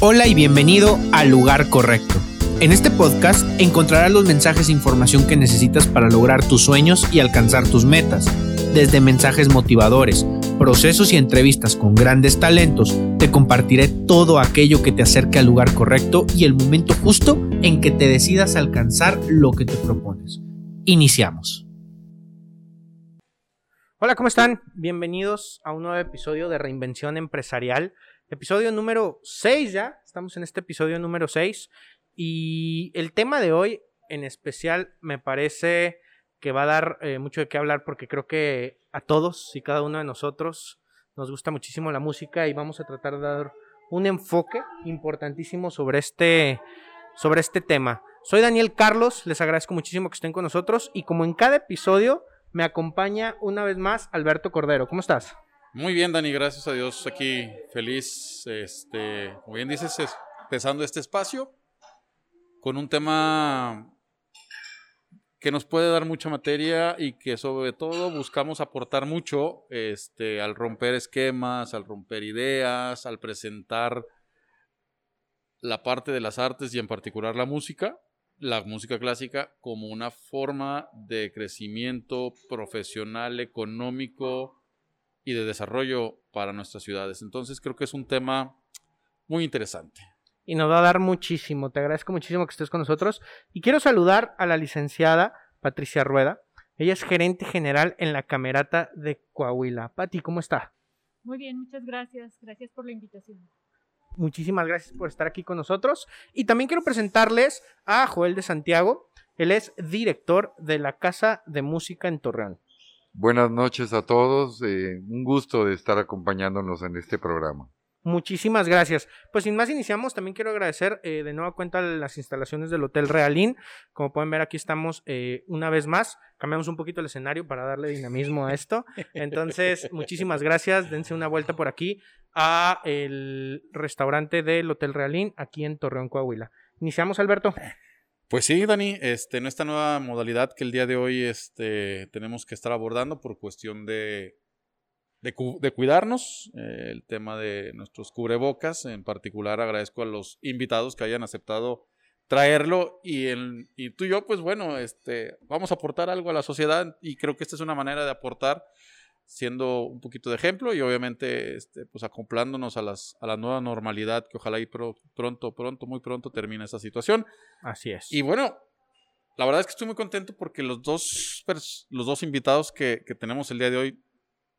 Hola y bienvenido al lugar correcto. En este podcast encontrarás los mensajes e información que necesitas para lograr tus sueños y alcanzar tus metas. Desde mensajes motivadores, procesos y entrevistas con grandes talentos, te compartiré todo aquello que te acerque al lugar correcto y el momento justo en que te decidas alcanzar lo que te propones. Iniciamos. Hola, ¿cómo están? Bienvenidos a un nuevo episodio de Reinvención Empresarial. Episodio número 6 ya, estamos en este episodio número 6 y el tema de hoy en especial me parece que va a dar eh, mucho de qué hablar porque creo que a todos y cada uno de nosotros nos gusta muchísimo la música y vamos a tratar de dar un enfoque importantísimo sobre este, sobre este tema. Soy Daniel Carlos, les agradezco muchísimo que estén con nosotros y como en cada episodio me acompaña una vez más Alberto Cordero. ¿Cómo estás? Muy bien, Dani, gracias a Dios. Aquí feliz, este, como bien dices, empezando este espacio con un tema que nos puede dar mucha materia y que sobre todo buscamos aportar mucho este, al romper esquemas, al romper ideas, al presentar la parte de las artes y en particular la música, la música clásica como una forma de crecimiento profesional, económico, y de desarrollo para nuestras ciudades. Entonces creo que es un tema muy interesante. Y nos va a dar muchísimo. Te agradezco muchísimo que estés con nosotros. Y quiero saludar a la licenciada Patricia Rueda. Ella es gerente general en la Camerata de Coahuila. Pati, ¿cómo está? Muy bien, muchas gracias. Gracias por la invitación. Muchísimas gracias por estar aquí con nosotros. Y también quiero presentarles a Joel de Santiago. Él es director de la Casa de Música en Torreón. Buenas noches a todos. Eh, un gusto de estar acompañándonos en este programa. Muchísimas gracias. Pues sin más iniciamos, también quiero agradecer eh, de nueva cuenta las instalaciones del Hotel Realín. Como pueden ver aquí estamos eh, una vez más. Cambiamos un poquito el escenario para darle dinamismo a esto. Entonces, muchísimas gracias. Dense una vuelta por aquí a el restaurante del Hotel Realín aquí en Torreón, Coahuila. Iniciamos, Alberto. Pues sí, Dani, este, en esta nueva modalidad que el día de hoy este, tenemos que estar abordando por cuestión de, de, cuidarnos, eh, el tema de nuestros cubrebocas, en particular agradezco a los invitados que hayan aceptado traerlo y, el, y tú y yo, pues bueno, este, vamos a aportar algo a la sociedad y creo que esta es una manera de aportar siendo un poquito de ejemplo y obviamente este, pues acoplándonos a, las, a la nueva normalidad que ojalá y pronto, pronto, muy pronto termine esa situación. Así es. Y bueno, la verdad es que estoy muy contento porque los dos, los dos invitados que, que tenemos el día de hoy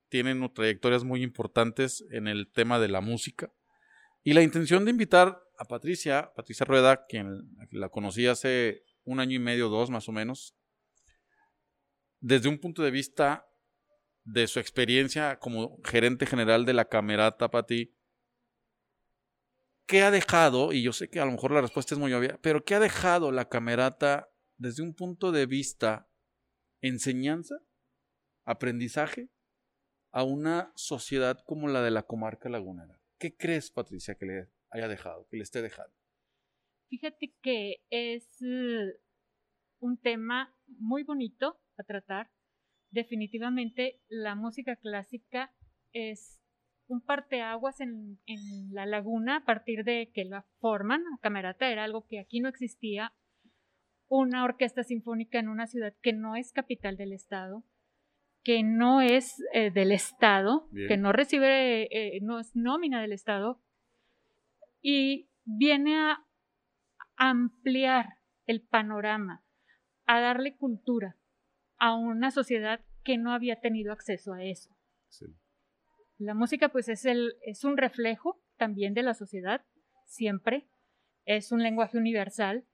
tienen trayectorias muy importantes en el tema de la música. Y la intención de invitar a Patricia, Patricia Rueda, quien la conocí hace un año y medio, dos más o menos, desde un punto de vista de su experiencia como gerente general de la Camerata, Pati, ¿qué ha dejado? Y yo sé que a lo mejor la respuesta es muy obvia, pero ¿qué ha dejado la Camerata desde un punto de vista enseñanza, aprendizaje, a una sociedad como la de la comarca lagunera? ¿Qué crees, Patricia, que le haya dejado, que le esté dejando? Fíjate que es eh, un tema muy bonito a tratar definitivamente la música clásica es un parteaguas en, en la laguna a partir de que la forman. La camerata era algo que aquí no existía. Una orquesta sinfónica en una ciudad que no es capital del estado, que no es eh, del estado, que no recibe, eh, no es nómina del estado, y viene a ampliar el panorama, a darle cultura a una sociedad que no había tenido acceso a eso. La música pues es, el, es un reflejo también de la sociedad, siempre, es un lenguaje universal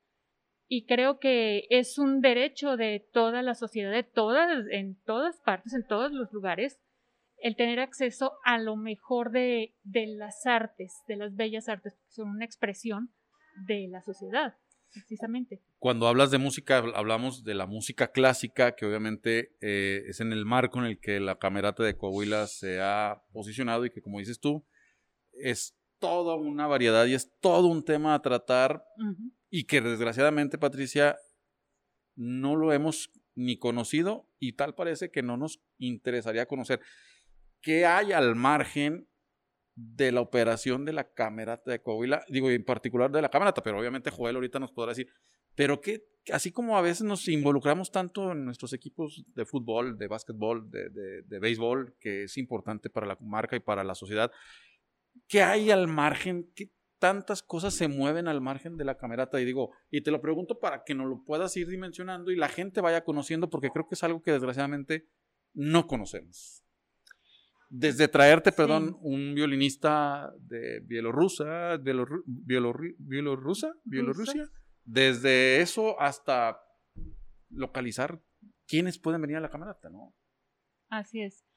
y creo que es un derecho de toda la sociedad, de todas, en todas partes, en todos los lugares, el tener acceso a lo mejor de, de las artes, de las bellas artes, que son una expresión de la sociedad precisamente. Cuando hablas de música, hablamos de la música clásica, que obviamente eh, es en el marco en el que la Camerata de Coahuila se ha posicionado y que, como dices tú, es toda una variedad y es todo un tema a tratar y que desgraciadamente, Patricia, no lo hemos ni conocido y tal parece que no nos interesaría conocer. ¿Qué hay al margen de la operación de la camerata de Coahuila, digo, en particular de la camerata, pero obviamente Joel ahorita nos podrá decir, pero que así como a veces nos involucramos tanto en nuestros equipos de fútbol, de básquetbol, de, de, béisbol, que es importante para la marca y para la sociedad, ¿qué hay al margen? ¿Qué tantas cosas se mueven al margen de la camerata? Y digo, y te lo pregunto para que nos lo puedas ir dimensionando y la gente vaya conociendo, porque creo que es algo que desgraciadamente no conocemos. Desde traerte, perdón, un violinista de Bielorrusia, Bielorru Bielorru Bielorrusia, Bielorrusia, desde eso hasta localizar quiénes pueden venir a la camerata, ¿no? Así es.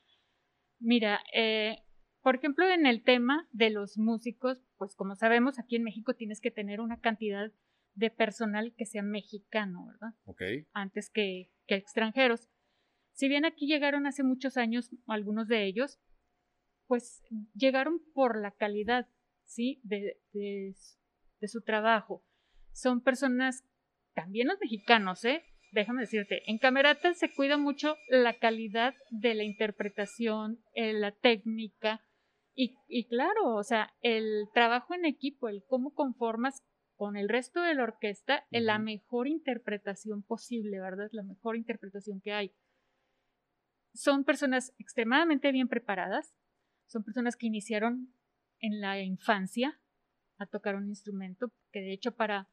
Mira, eh, por ejemplo, en el tema de los músicos, pues como sabemos, aquí en México tienes que tener una cantidad de personal que sea mexicano, ¿verdad? Ok. Antes que, que extranjeros. Si bien aquí llegaron hace muchos años algunos de ellos, pues llegaron por la calidad, ¿sí? De, de, de su trabajo. Son personas, también los mexicanos, ¿eh? Déjame decirte, en Camerata se cuida mucho la calidad de la interpretación, eh, la técnica y, y claro, o sea, el trabajo en equipo, el cómo conformas con el resto de la orquesta en la mejor interpretación posible, ¿verdad? La mejor interpretación que hay. Son personas extremadamente bien preparadas, son personas que iniciaron en la infancia a tocar un instrumento, que de hecho para,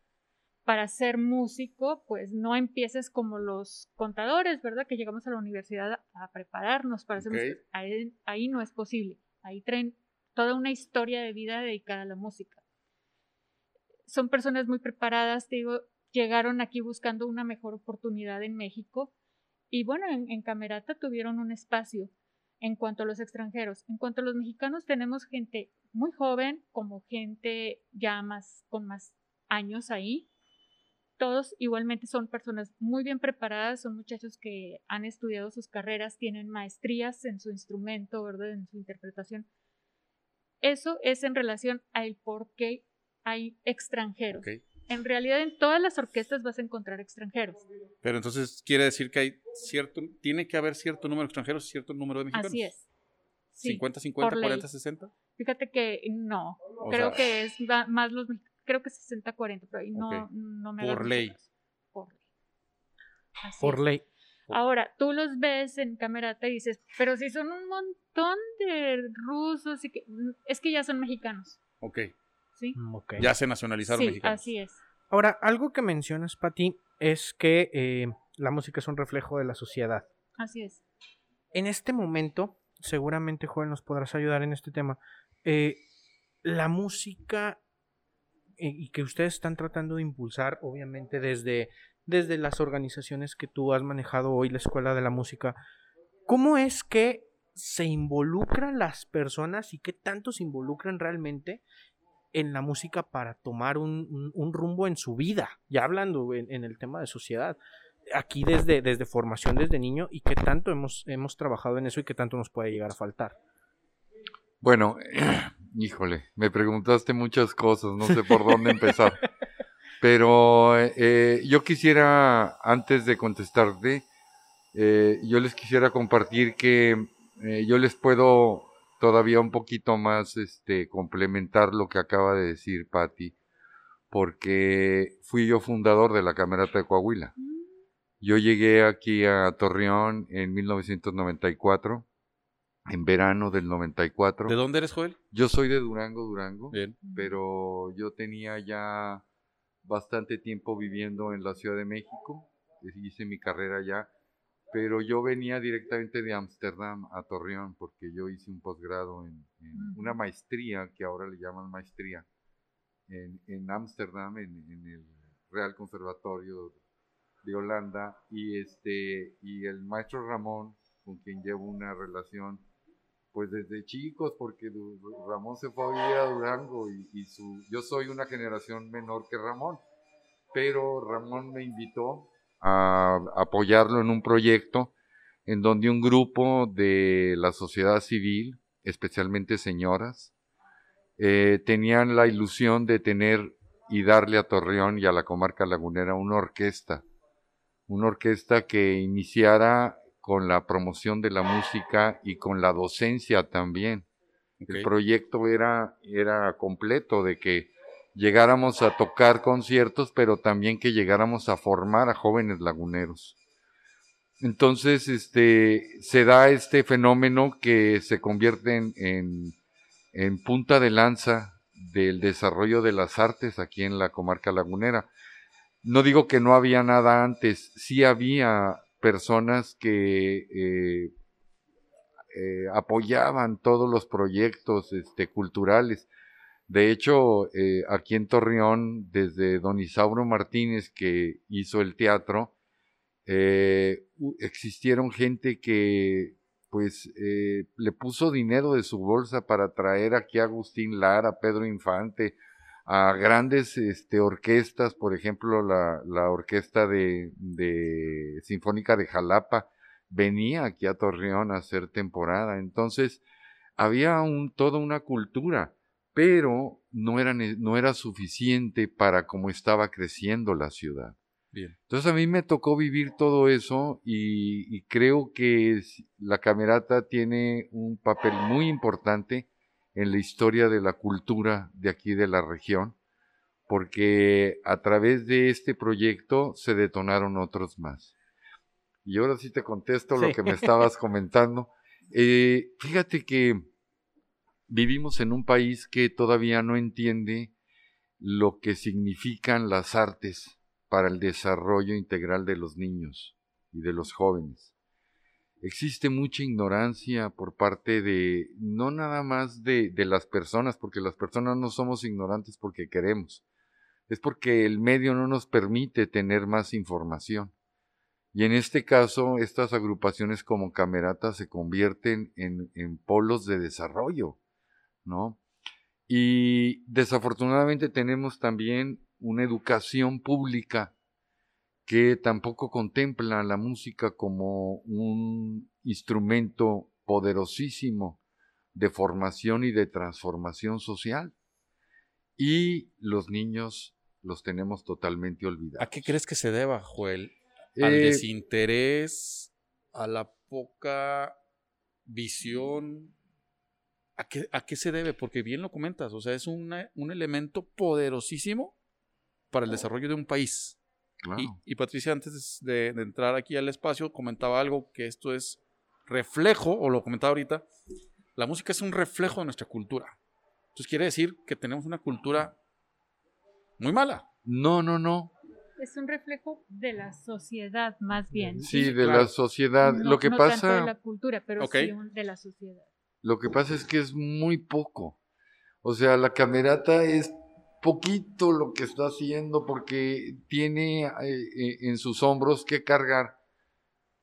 para ser músico, pues no empieces como los contadores, ¿verdad? Que llegamos a la universidad a, prepararnos para ser Ok. músicos. Ahí, ahí no es posible. Ahí traen toda una historia de vida dedicada a la música. Son personas muy preparadas, te digo, llegaron aquí buscando una mejor oportunidad en México y bueno, en, en Camerata tuvieron un espacio en cuanto a los extranjeros. En cuanto a los mexicanos, tenemos gente muy joven, como gente ya más con más años ahí. Todos igualmente son personas muy bien preparadas, son muchachos que han estudiado sus carreras, tienen maestrías en su instrumento, ¿verdad? En su interpretación. Eso es en relación al por qué hay extranjeros. En realidad, en todas las orquestas vas a encontrar extranjeros. Pero entonces quiere decir que hay cierto, tiene que haber cierto número de extranjeros y cierto número de mexicanos. Así es. Sí, 50, 50, por ley. 40, 60. Fíjate que no, O creo sea, que es más los creo que 60 40, pero ahí no Ok. no me Por ley. Por ley. Así Por es. ley. Ahora, tú los ves en camerata y dices, pero si son un montón de rusos y que es que ya son mexicanos, Ok. ¿Sí? Mm. Ya se nacionalizaron sí, mexicanos. así es. Ahora, algo que mencionas, Pati, es que eh, la música es un reflejo de la sociedad. Así es. En este momento, seguramente, Joel, nos podrás ayudar en este tema. eh, la música eh, y que ustedes están tratando de impulsar, obviamente, desde, desde las organizaciones que tú has manejado hoy, la Escuela de la Música, ¿cómo es que se involucran las personas y qué tanto se involucran realmente en la música para tomar un, un- un rumbo en su vida? Ya hablando en, en el tema de sociedad. Aquí desde, desde formación, desde niño, y qué tanto hemos, hemos trabajado en eso y qué tanto nos puede llegar a faltar. Bueno, híjole, me preguntaste muchas cosas, no sé por dónde empezar. Pero eh, yo quisiera, antes de contestarte, eh, yo les quisiera compartir que eh, yo les puedo todavía un poquito más este, complementar lo que acaba de decir Patti, porque fui yo fundador de la Camerata de Coahuila. Yo llegué aquí a Torreón en 1994, en verano del 94. ¿De dónde eres, Joel? Yo soy de Durango, Durango, Bien. pero yo tenía ya bastante tiempo viviendo en la Ciudad de México, hice mi carrera allá, pero yo venía directamente de Ámsterdam a Torreón porque yo hice un posgrado en, en una maestría, que ahora le llaman maestría, en en Ámsterdam, en, en el Real Conservatorio de Holanda, y, este, y el maestro Ramón, con quien llevo una relación pues desde chicos, porque Ramón se fue a vivir a Durango y, y su, yo soy una generación menor que Ramón, pero Ramón me invitó a apoyarlo en un proyecto en donde un grupo de la sociedad civil, especialmente señoras, eh, tenían la ilusión de tener y darle a Torreón y a la comarca lagunera una orquesta, una orquesta que iniciara con la promoción de la música y con la docencia también. El proyecto era, era completo de que llegáramos a tocar conciertos, pero también que llegáramos a formar a jóvenes laguneros. Entonces, este, se da este fenómeno que se convierte en, en- punta de lanza del desarrollo de las artes aquí en la comarca lagunera. No digo que no había nada antes, sí había personas que eh, eh, apoyaban todos los proyectos este, culturales. De hecho, eh, aquí en Torreón, desde don Isauro Martínez, que hizo el teatro, eh, existieron gente que pues eh, le puso dinero de su bolsa para traer aquí a Agustín Lara, Pedro Infante, a grandes este, orquestas, por ejemplo, la, la orquesta de, de Sinfónica de Jalapa venía aquí a Torreón a hacer temporada. Entonces, había un, toda una cultura, pero no era, no era suficiente para cómo estaba creciendo la ciudad. Bien. Entonces a mí me tocó vivir todo eso y, y creo que es- la camerata tiene un papel muy importante en la historia de la cultura de aquí de la región, porque a través de este proyecto se detonaron otros más. Y ahora sí te contesto lo que me estabas comentando. Eh, fíjate que vivimos en un país que todavía no entiende lo que significan las artes para el desarrollo integral de los niños y de los jóvenes. Existe mucha ignorancia por parte de, no nada más de, de las personas, porque las personas no somos ignorantes porque queremos, es porque el medio no nos permite tener más información. Y en este caso, estas agrupaciones como Camerata se convierten en, en polos de desarrollo, ¿no? Y desafortunadamente tenemos también una educación pública que tampoco contempla la música como un instrumento poderosísimo de formación y de transformación social. Y los niños los tenemos totalmente olvidados. ¿A qué crees que se deba, Joel? ¿Al Eh, desinterés? ¿A la poca visión? ¿A qué, a qué se debe? Porque bien lo comentas, o sea, es una- un elemento poderosísimo para el desarrollo de un país. claro. Y, y Patricia, antes de, de entrar aquí al espacio, comentaba algo que esto es reflejo, o lo comentaba ahorita, la música es un reflejo de nuestra cultura. Entonces quiere decir que tenemos una cultura muy mala. No, no, no. Es un reflejo de la sociedad, más bien. Sí, Sí, de claro. la sociedad. No- lo que no tanto pasa... de la cultura, pero sí de la sociedad. Lo que pasa es que es muy poco. O sea, la camerata es poquito lo que está haciendo porque tiene eh, en sus hombros que cargar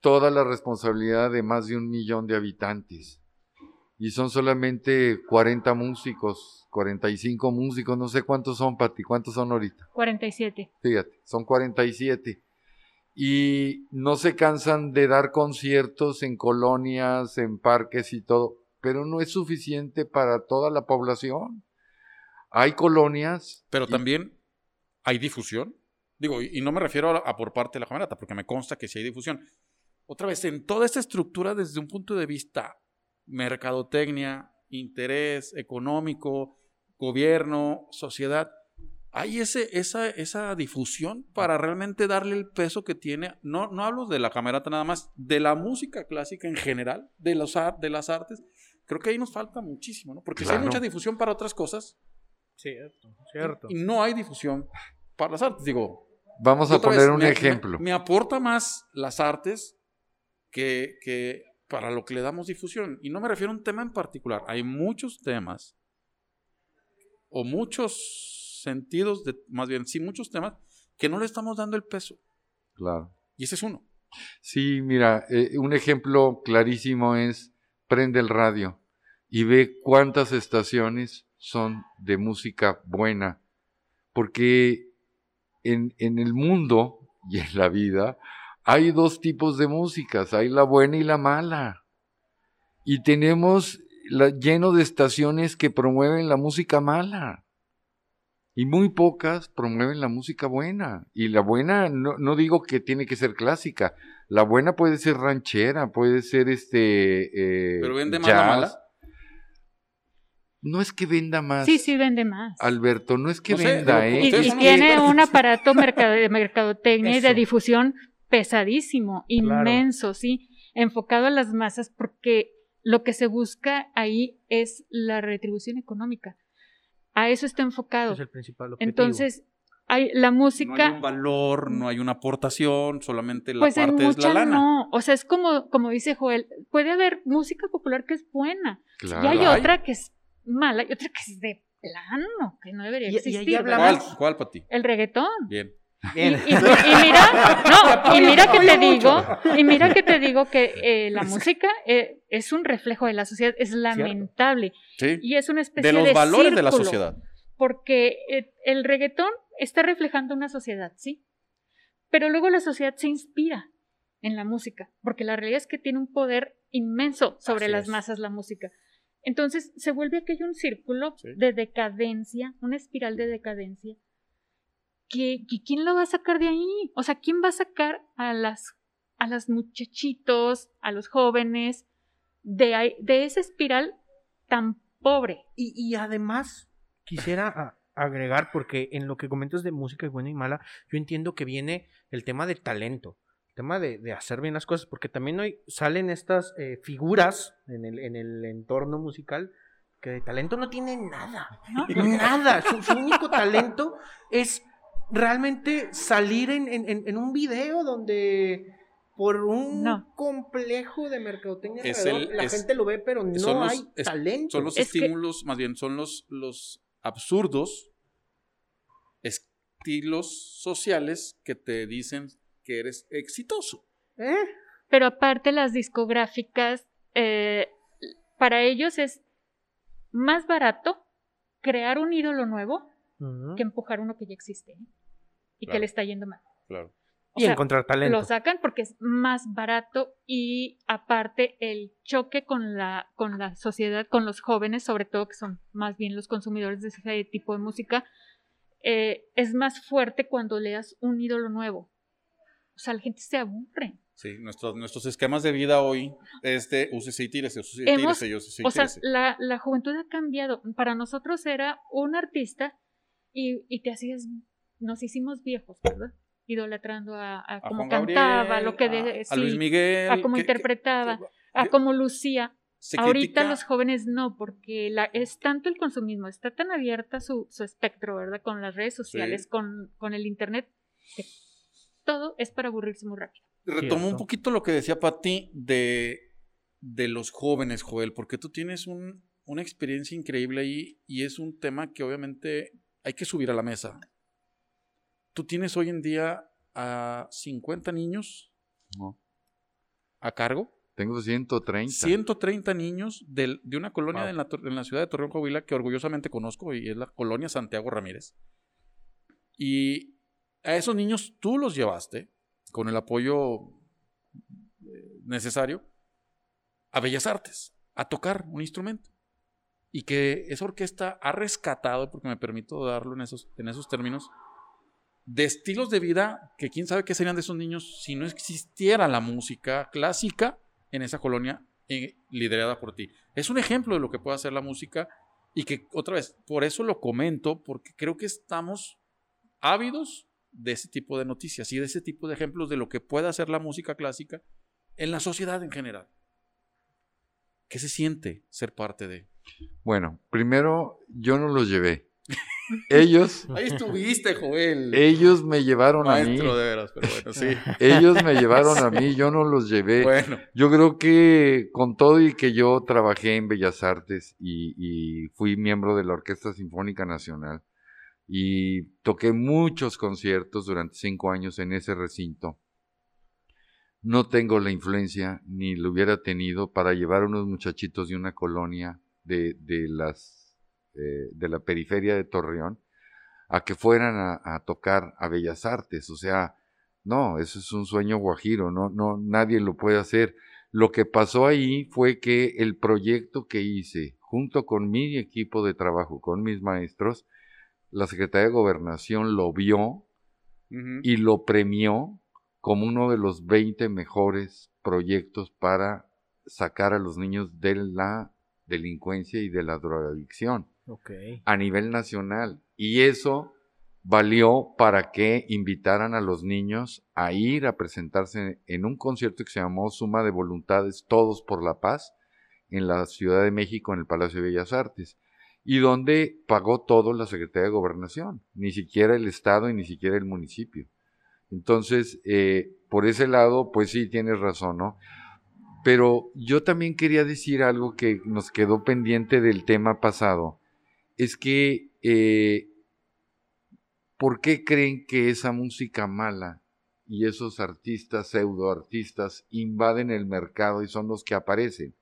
toda la responsabilidad de más de un millón de habitantes. Y son solamente 40 músicos, 45 músicos, no sé cuántos son, Pati, cuántos son ahorita. 47. Fíjate, son 47. Y no se cansan de dar conciertos en colonias, en parques y todo, pero no es suficiente para toda la población. Hay colonias. Pero y- también hay difusión. Digo, y y no me refiero a, a por parte de la camerata, porque me consta que sí hay difusión. Otra vez, en toda esta estructura, desde un punto de vista mercadotecnia, interés económico, gobierno, sociedad, hay ese, esa, esa difusión para realmente darle el peso que tiene. No, no hablo de la camerata nada más, de la música clásica en general, de, los, de las artes. Creo que ahí nos falta muchísimo, ¿no? Porque si hay mucha difusión para otras cosas, Cierto, cierto. y no hay difusión para las artes. Digo, Vamos a poner vez, un me- ejemplo. Me, me aporta más las artes que, que para lo que le damos difusión. Y no me refiero a un tema en particular. Hay muchos temas o muchos sentidos, de, más bien, sí, muchos temas que no le estamos dando el peso. Claro. Y ese es uno. Sí, mira, eh, un ejemplo clarísimo es prende el radio y ve cuántas estaciones son de música buena. Porque en, en el mundo y en la vida hay dos tipos de músicas, hay la buena y la mala. Y tenemos la- lleno de estaciones que promueven la música mala. Y muy pocas promueven la música buena. Y la buena, no, no digo que tiene que ser clásica. La buena puede ser ranchera, puede ser este. eh, Pero vende jazz. mala. No es que venda más. Sí, sí vende más. Alberto, no es que No venda, ¿eh? Y, tiene un aparato mercado- de mercadotecnia y de difusión pesadísimo, inmenso, sí, enfocado a las masas porque lo que se busca ahí es la retribución económica. A eso está enfocado. Es el principal objetivo. Entonces, hay la No música hay un valor, no hay una aportación, solamente la pues en parte es la lana. no, o sea, es como como dice Joel, puede haber música popular que es buena Claro. y hay hay. otra que es mala y otra que es de plano, que no debería Y- y ahí existir. ¿Cuál, cuál para ti? El reggaetón. Bien. Y, Bien. y- y mira, no, y mira que te digo, y mira que te digo que eh, la música eh, es un reflejo de la sociedad, es lamentable Sí. y es una especie De de los valores de la sociedad. porque eh, el reggaetón está reflejando una sociedad, sí, pero luego la sociedad se inspira en la música, porque la realidad es que tiene un poder inmenso sobre Así las es. masas la música. Entonces se vuelve aquello un círculo Sí. de decadencia, una espiral de decadencia. que que ¿Quién lo va a sacar de ahí? O sea, ¿quién va a sacar a las a las muchachitos, a los jóvenes de, esa espiral tan pobre? Y, y además, quisiera agregar, porque en lo que comentas de música buena y mala, yo entiendo que viene el tema de talento, tema de, de hacer bien las cosas, porque también hoy salen estas eh, figuras en el, en el entorno musical que de talento no tienen nada, ¿no? nada. Su, su único talento es realmente salir en, en- un video donde por un No. complejo de mercadotecnia Es alrededor, el- la es- gente lo ve, pero no son los- hay es- talento. Son los Es que- estímulos, más bien son los, los absurdos estilos sociales que te dicen que eres exitoso. ¿Eh? Pero aparte las discográficas, eh, para ellos es más barato crear un ídolo nuevo que empujar uno que ya existe ¿eh? y que le está yendo mal. Claro. O Y sea, encontrar talento. lo sacan porque es más barato y aparte el choque con la, con la sociedad, con los jóvenes, sobre todo que son más bien los consumidores de ese tipo de música, eh, es más fuerte cuando le das un ídolo nuevo. O sea, la gente se aburre. Sí, nuestros, nuestros esquemas de vida hoy es de úsese y tírese, úsese y tírese, y úsese y O sea, la, la juventud ha cambiado. Para nosotros era un artista y, y te hacías, nos hicimos viejos, ¿verdad? Idolatrando a, a cómo cantaba, Gabriel, lo que a- de- a, sí, Luis Miguel, a cómo que- interpretaba, que- a cómo lucía. Ahorita los jóvenes no, porque la, es tanto el consumismo, está tan abierta su, su espectro, ¿verdad? Con las redes sociales, Sí. con, con el internet, que todo es para aburrirse muy rápido. Retomo un poquito lo que decía Patti de, de los jóvenes, Joel, porque tú tienes un- una experiencia increíble ahí y es un tema que obviamente hay que subir a la mesa. Tú tienes hoy en día a 50 niños No, a cargo, tengo 130. 130 niños del- de una colonia Wow. en, la, en la ciudad de Torreón, Coahuila, que orgullosamente conozco y es la colonia Santiago Ramírez. Y a esos niños tú los llevaste con el apoyo eh, necesario a Bellas Artes, a tocar un instrumento. Y que esa orquesta ha rescatado, porque me permito darlo en esos, en esos términos, de estilos de vida que quién sabe qué serían de esos niños si no existiera la música clásica en esa colonia eh, liderada por ti. Es un ejemplo de lo que puede hacer la música y que, otra vez, por eso lo comento, porque creo que estamos ávidos de ese tipo de noticias y de ese tipo de ejemplos de lo que puede hacer la música clásica en la sociedad en general. ¿Qué se siente ser parte de? Bueno, primero yo no los llevé. Ellos, Ahí estuviste, Joel. ellos me llevaron a mí. Maestro de veras, pero bueno, sí. Ellos me llevaron a mí, yo no los llevé. Bueno, Yo creo que con todo y que yo trabajé en Bellas Artes y, y fui miembro de la Orquesta Sinfónica Nacional y toqué muchos conciertos durante cinco años en ese recinto, no tengo la influencia ni lo hubiera tenido para llevar a unos muchachitos de una colonia de, de las, eh, de la periferia de Torreón a que fueran a, a tocar a Bellas Artes. O sea, no, eso es un sueño guajiro, no, no, nadie lo puede hacer. Lo que pasó ahí fue que el proyecto que hice, junto con mi equipo de trabajo, con mis maestros, la Secretaría de Gobernación lo vio y lo premió como uno de los 20 mejores proyectos para sacar a los niños de la delincuencia y de la drogadicción a nivel nacional. Y eso valió para que invitaran a los niños a ir a presentarse en un concierto que se llamó Suma de Voluntades Todos por la Paz en la Ciudad de México, en el Palacio de Bellas Artes, y donde pagó todo la Secretaría de Gobernación, ni siquiera el Estado y ni siquiera el municipio. Entonces, eh, por ese lado, pues sí, tienes razón, ¿no? Pero yo también quería decir algo que nos quedó pendiente del tema pasado, es que eh, ¿por qué creen que esa música mala y esos artistas, pseudoartistas, invaden el mercado y son los que aparecen?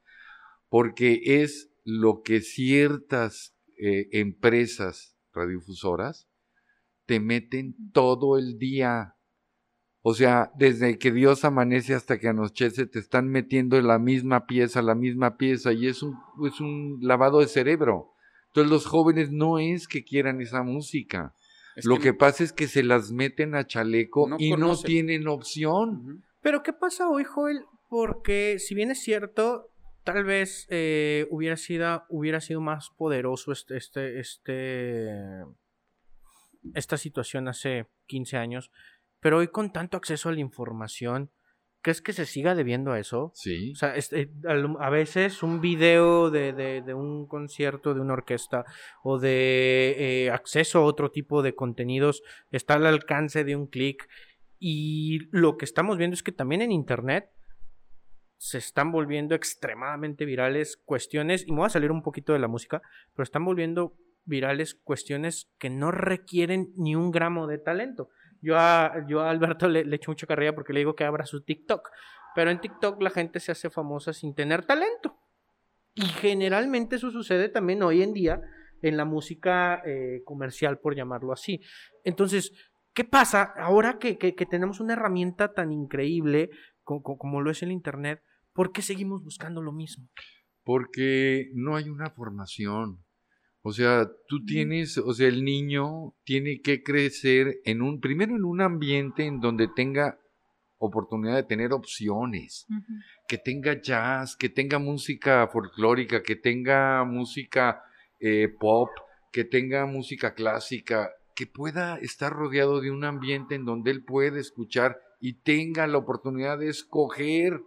Porque es lo que ciertas eh, empresas radiofusoras te meten todo el día. O sea, desde que Dios amanece hasta que anochece, te están metiendo la misma pieza, la misma pieza, y es un, es un lavado de cerebro. Entonces los jóvenes no es que quieran esa música. Es Lo que pasa es que se las meten a chaleco No y no tienen opción. Pero ¿qué pasa hoy, Joel? Porque si bien es cierto, tal vez eh, hubiera, sido, hubiera sido más poderoso este, este, este, esta situación hace 15 años, pero hoy con tanto acceso a la información, ¿crees que se siga debiendo a eso? Sí. O sea, este, al- a veces un video de, de- de un concierto de una orquesta o de eh, acceso a otro tipo de contenidos está al alcance de un clic. Y lo que estamos viendo es que también en Internet se están volviendo extremadamente virales cuestiones, y me voy a salir un poquito de la música, pero están volviendo virales cuestiones que no requieren ni un gramo de talento. Yo a, yo Alberto le, le echo mucha carrilla porque le digo que abra su TikTok. Pero en TikTok la gente se hace famosa sin tener talento. Y generalmente eso sucede también hoy en día en la música eh, comercial, por llamarlo así. Entonces, ¿qué pasa ahora que- que tenemos una herramienta tan increíble co- co- como, lo es el Internet? ¿Por qué seguimos buscando lo mismo? Porque no hay una formación. O sea, tú tienes, o sea, el niño tiene que crecer en un, primero en un ambiente en donde tenga oportunidad de tener opciones, que tenga jazz, que tenga música folclórica, que tenga música eh, pop, que tenga música clásica, que pueda estar rodeado de un ambiente en donde él puede escuchar y tenga la oportunidad de escoger.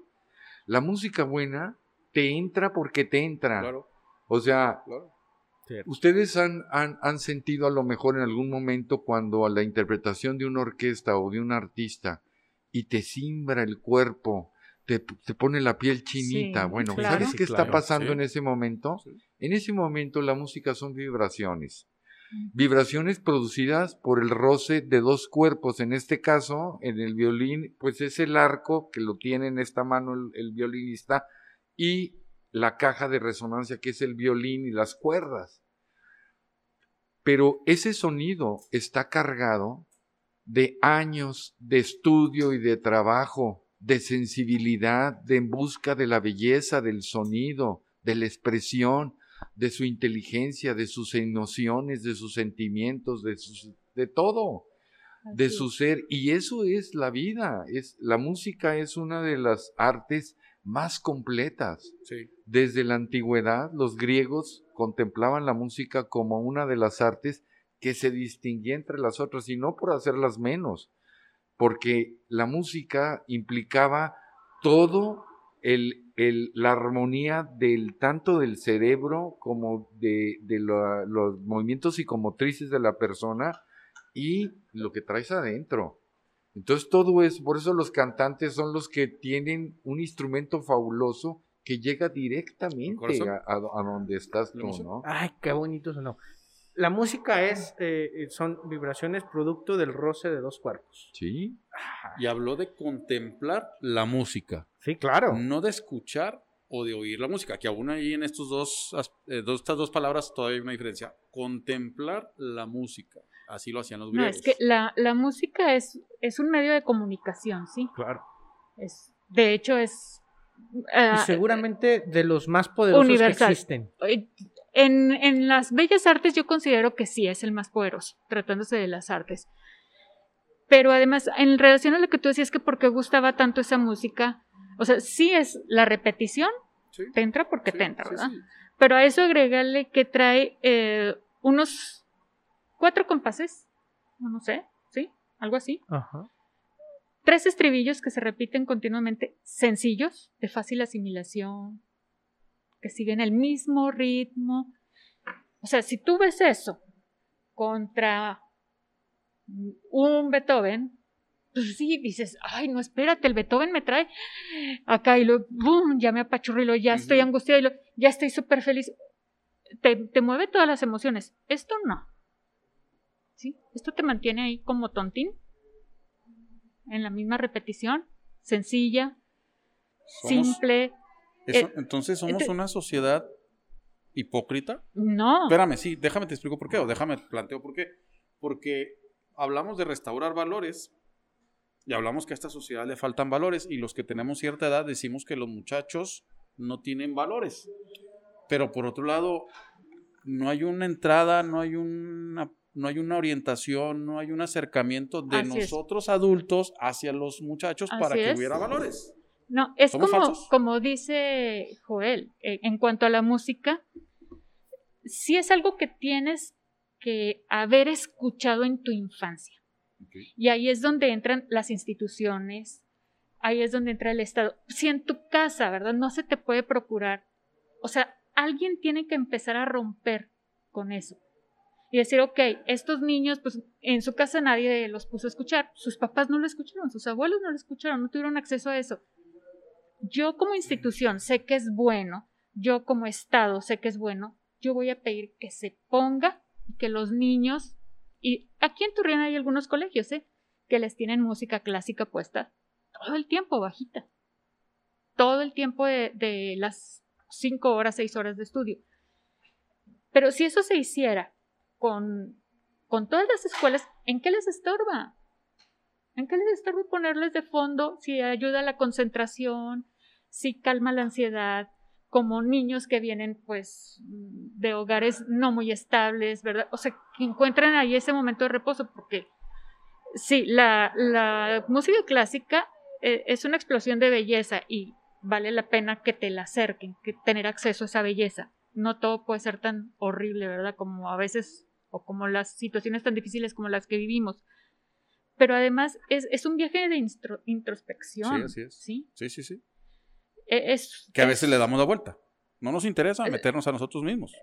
La música buena te entra porque te entra. Claro, O sea, claro. ustedes han, han, han sentido a lo mejor en algún momento cuando a la interpretación de una orquesta o de un artista y te simbra el cuerpo, te, te pone la piel chinita. Sí, bueno, claro. ¿sabes Sí, qué claro, está pasando sí. en ese momento? Sí. En ese momento la música son vibraciones. Vibraciones producidas por el roce de dos cuerpos. En este caso, en el violín, pues es el arco que lo tiene en esta mano el, el violinista y la caja de resonancia que es el violín y las cuerdas. Pero ese sonido está cargado de años de estudio y de trabajo, de sensibilidad, de en busca de la belleza del sonido, de la expresión, de su inteligencia, de sus emociones, de sus sentimientos, de, sus- de todo, de su ser. Y eso es la vida. Es, la música es una de las artes más completas. Sí. Desde la antigüedad, los griegos contemplaban la música como una de las artes que se distinguía entre las otras, y no por hacerlas menos, porque la música implicaba todo el, el- la armonía del tanto del cerebro como de, de la- los movimientos psicomotrices de la persona y lo que traes adentro. Entonces todo es, por eso los cantantes son los que tienen un instrumento fabuloso que llega directamente a, a- a donde estás tú. ¿no? Ay, qué bonito sonó. La música es, eh, son vibraciones producto del roce de dos cuerpos. Sí, Y habló de contemplar la música, Sí, claro. no de escuchar o de oír la música, que aún ahí en estos dos, eh, dos- estas dos palabras todavía hay una diferencia. Contemplar la música, así lo hacían los No, griegos. es que la, la música es, es un medio de comunicación, sí. Claro. Es, de hecho, es. ah, y seguramente de los más poderosos Universal. que existen. En, en las bellas artes yo considero que sí es el más poderoso, tratándose de las artes. Pero además, en relación a lo que tú decías, que por qué gustaba tanto esa música, o sea, sí es la repetición, Sí. Te entra porque Sí, te entra, ¿verdad? sí. Pero a eso agregarle que trae eh, unos cuatro compases, no, no sé, ¿sí? Algo así. Ajá. Tres estribillos que se repiten continuamente, sencillos, de fácil asimilación, que siguen el mismo ritmo. O sea, si tú ves eso contra un Beethoven, pues sí, dices, ay, no, espérate, el Beethoven me trae acá y luego, ¡bum! ya me apachurro y luego ya estoy Ujú. angustiada y luego ya estoy súper feliz. Te, te mueve todas las emociones. Esto no. ¿Sí? Esto te mantiene ahí como tontín, en la misma repetición, sencilla, Somos- simple. Eso- eh, entonces somos una sociedad hipócrita. No. Espérame, sí, déjame te explico por qué, o déjame planteo por qué. Porque hablamos de restaurar valores y hablamos que a esta sociedad le faltan valores y los que tenemos cierta edad decimos que los muchachos no tienen valores. Pero por otro lado, no hay una entrada, no hay una, no hay una orientación, no hay un acercamiento de Así es. nosotros adultos hacia los muchachos para que es. hubiera valores. No, es ¿Somos como, falsos? como dice Joel, eh, en cuanto a la música, sí es algo que tienes que haber escuchado en tu infancia. Y ahí es donde entran las instituciones, ahí es donde entra el Estado. Si en tu casa, ¿verdad? No se te puede procurar. O sea, alguien tiene que empezar a romper con eso. Y decir, ok, estos niños, pues en su casa nadie los puso a escuchar. Sus papás no lo escucharon, sus abuelos no lo escucharon, no tuvieron acceso a eso. Yo como institución sé que es bueno, yo como Estado sé que es bueno, yo voy a pedir que se ponga que los niños y aquí en Turrión hay algunos colegios, ¿eh? Que les tienen música clásica puesta todo el tiempo, bajita. Todo el tiempo de, de las cinco horas, seis horas de estudio. Pero si eso se hiciera con, con todas las escuelas, ¿en qué les estorba? ¿En qué les estorba ponerles de fondo si ayuda a la concentración, si calma la ansiedad, como niños que vienen pues de hogares no muy estables, ¿verdad? O sea, que encuentran ahí ese momento de reposo, porque sí, la, la música clásica eh, es una explosión de belleza y vale la pena que te la acerquen, que tener acceso a esa belleza. No todo puede ser tan horrible, ¿verdad? Como a veces, o como las situaciones tan difíciles como las que vivimos. Pero además es, es un viaje de instro- introspección. Sí, así es. ¿sí? Sí, sí, sí. E- Es, Que a es- veces le damos la vuelta. No nos interesa Eh, meternos a nosotros mismos.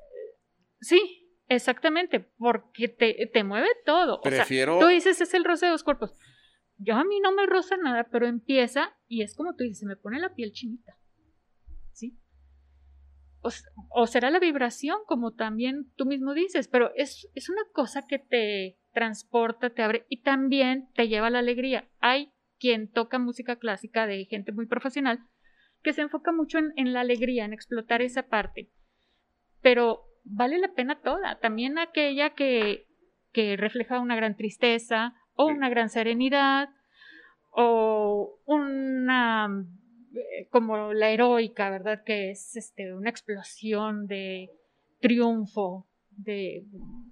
Sí, exactamente, porque te, te mueve todo. O sea, Prefiero. tú dices, es el roce de los cuerpos. Yo a mí no me roza nada, pero empieza y es como tú dices, se me pone la piel chinita. ¿Sí? O, o será la vibración, como también tú mismo dices, pero es, es una cosa que te transporta, te abre y también te lleva a la alegría. Hay quien toca música clásica de gente muy profesional que se enfoca mucho en, en la alegría, en explotar esa parte. Pero vale la pena toda, también aquella que, que refleja una gran tristeza o una gran serenidad o una eh, como la heroica, ¿verdad? Que es este, una explosión de triunfo, de,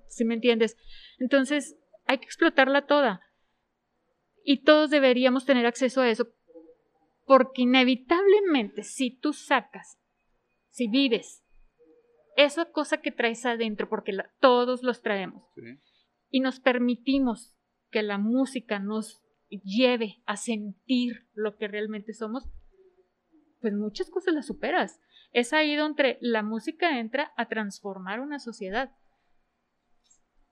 si me entiendes? Entonces, hay que explotarla toda. Y todos deberíamos tener acceso a eso, porque inevitablemente, si tú sacas, si vives esa cosa que traes adentro, porque la- todos los traemos, Sí. y nos permitimos que la música nos lleve a sentir lo que realmente somos, pues muchas cosas las superas. Es ahí donde la música entra a transformar una sociedad.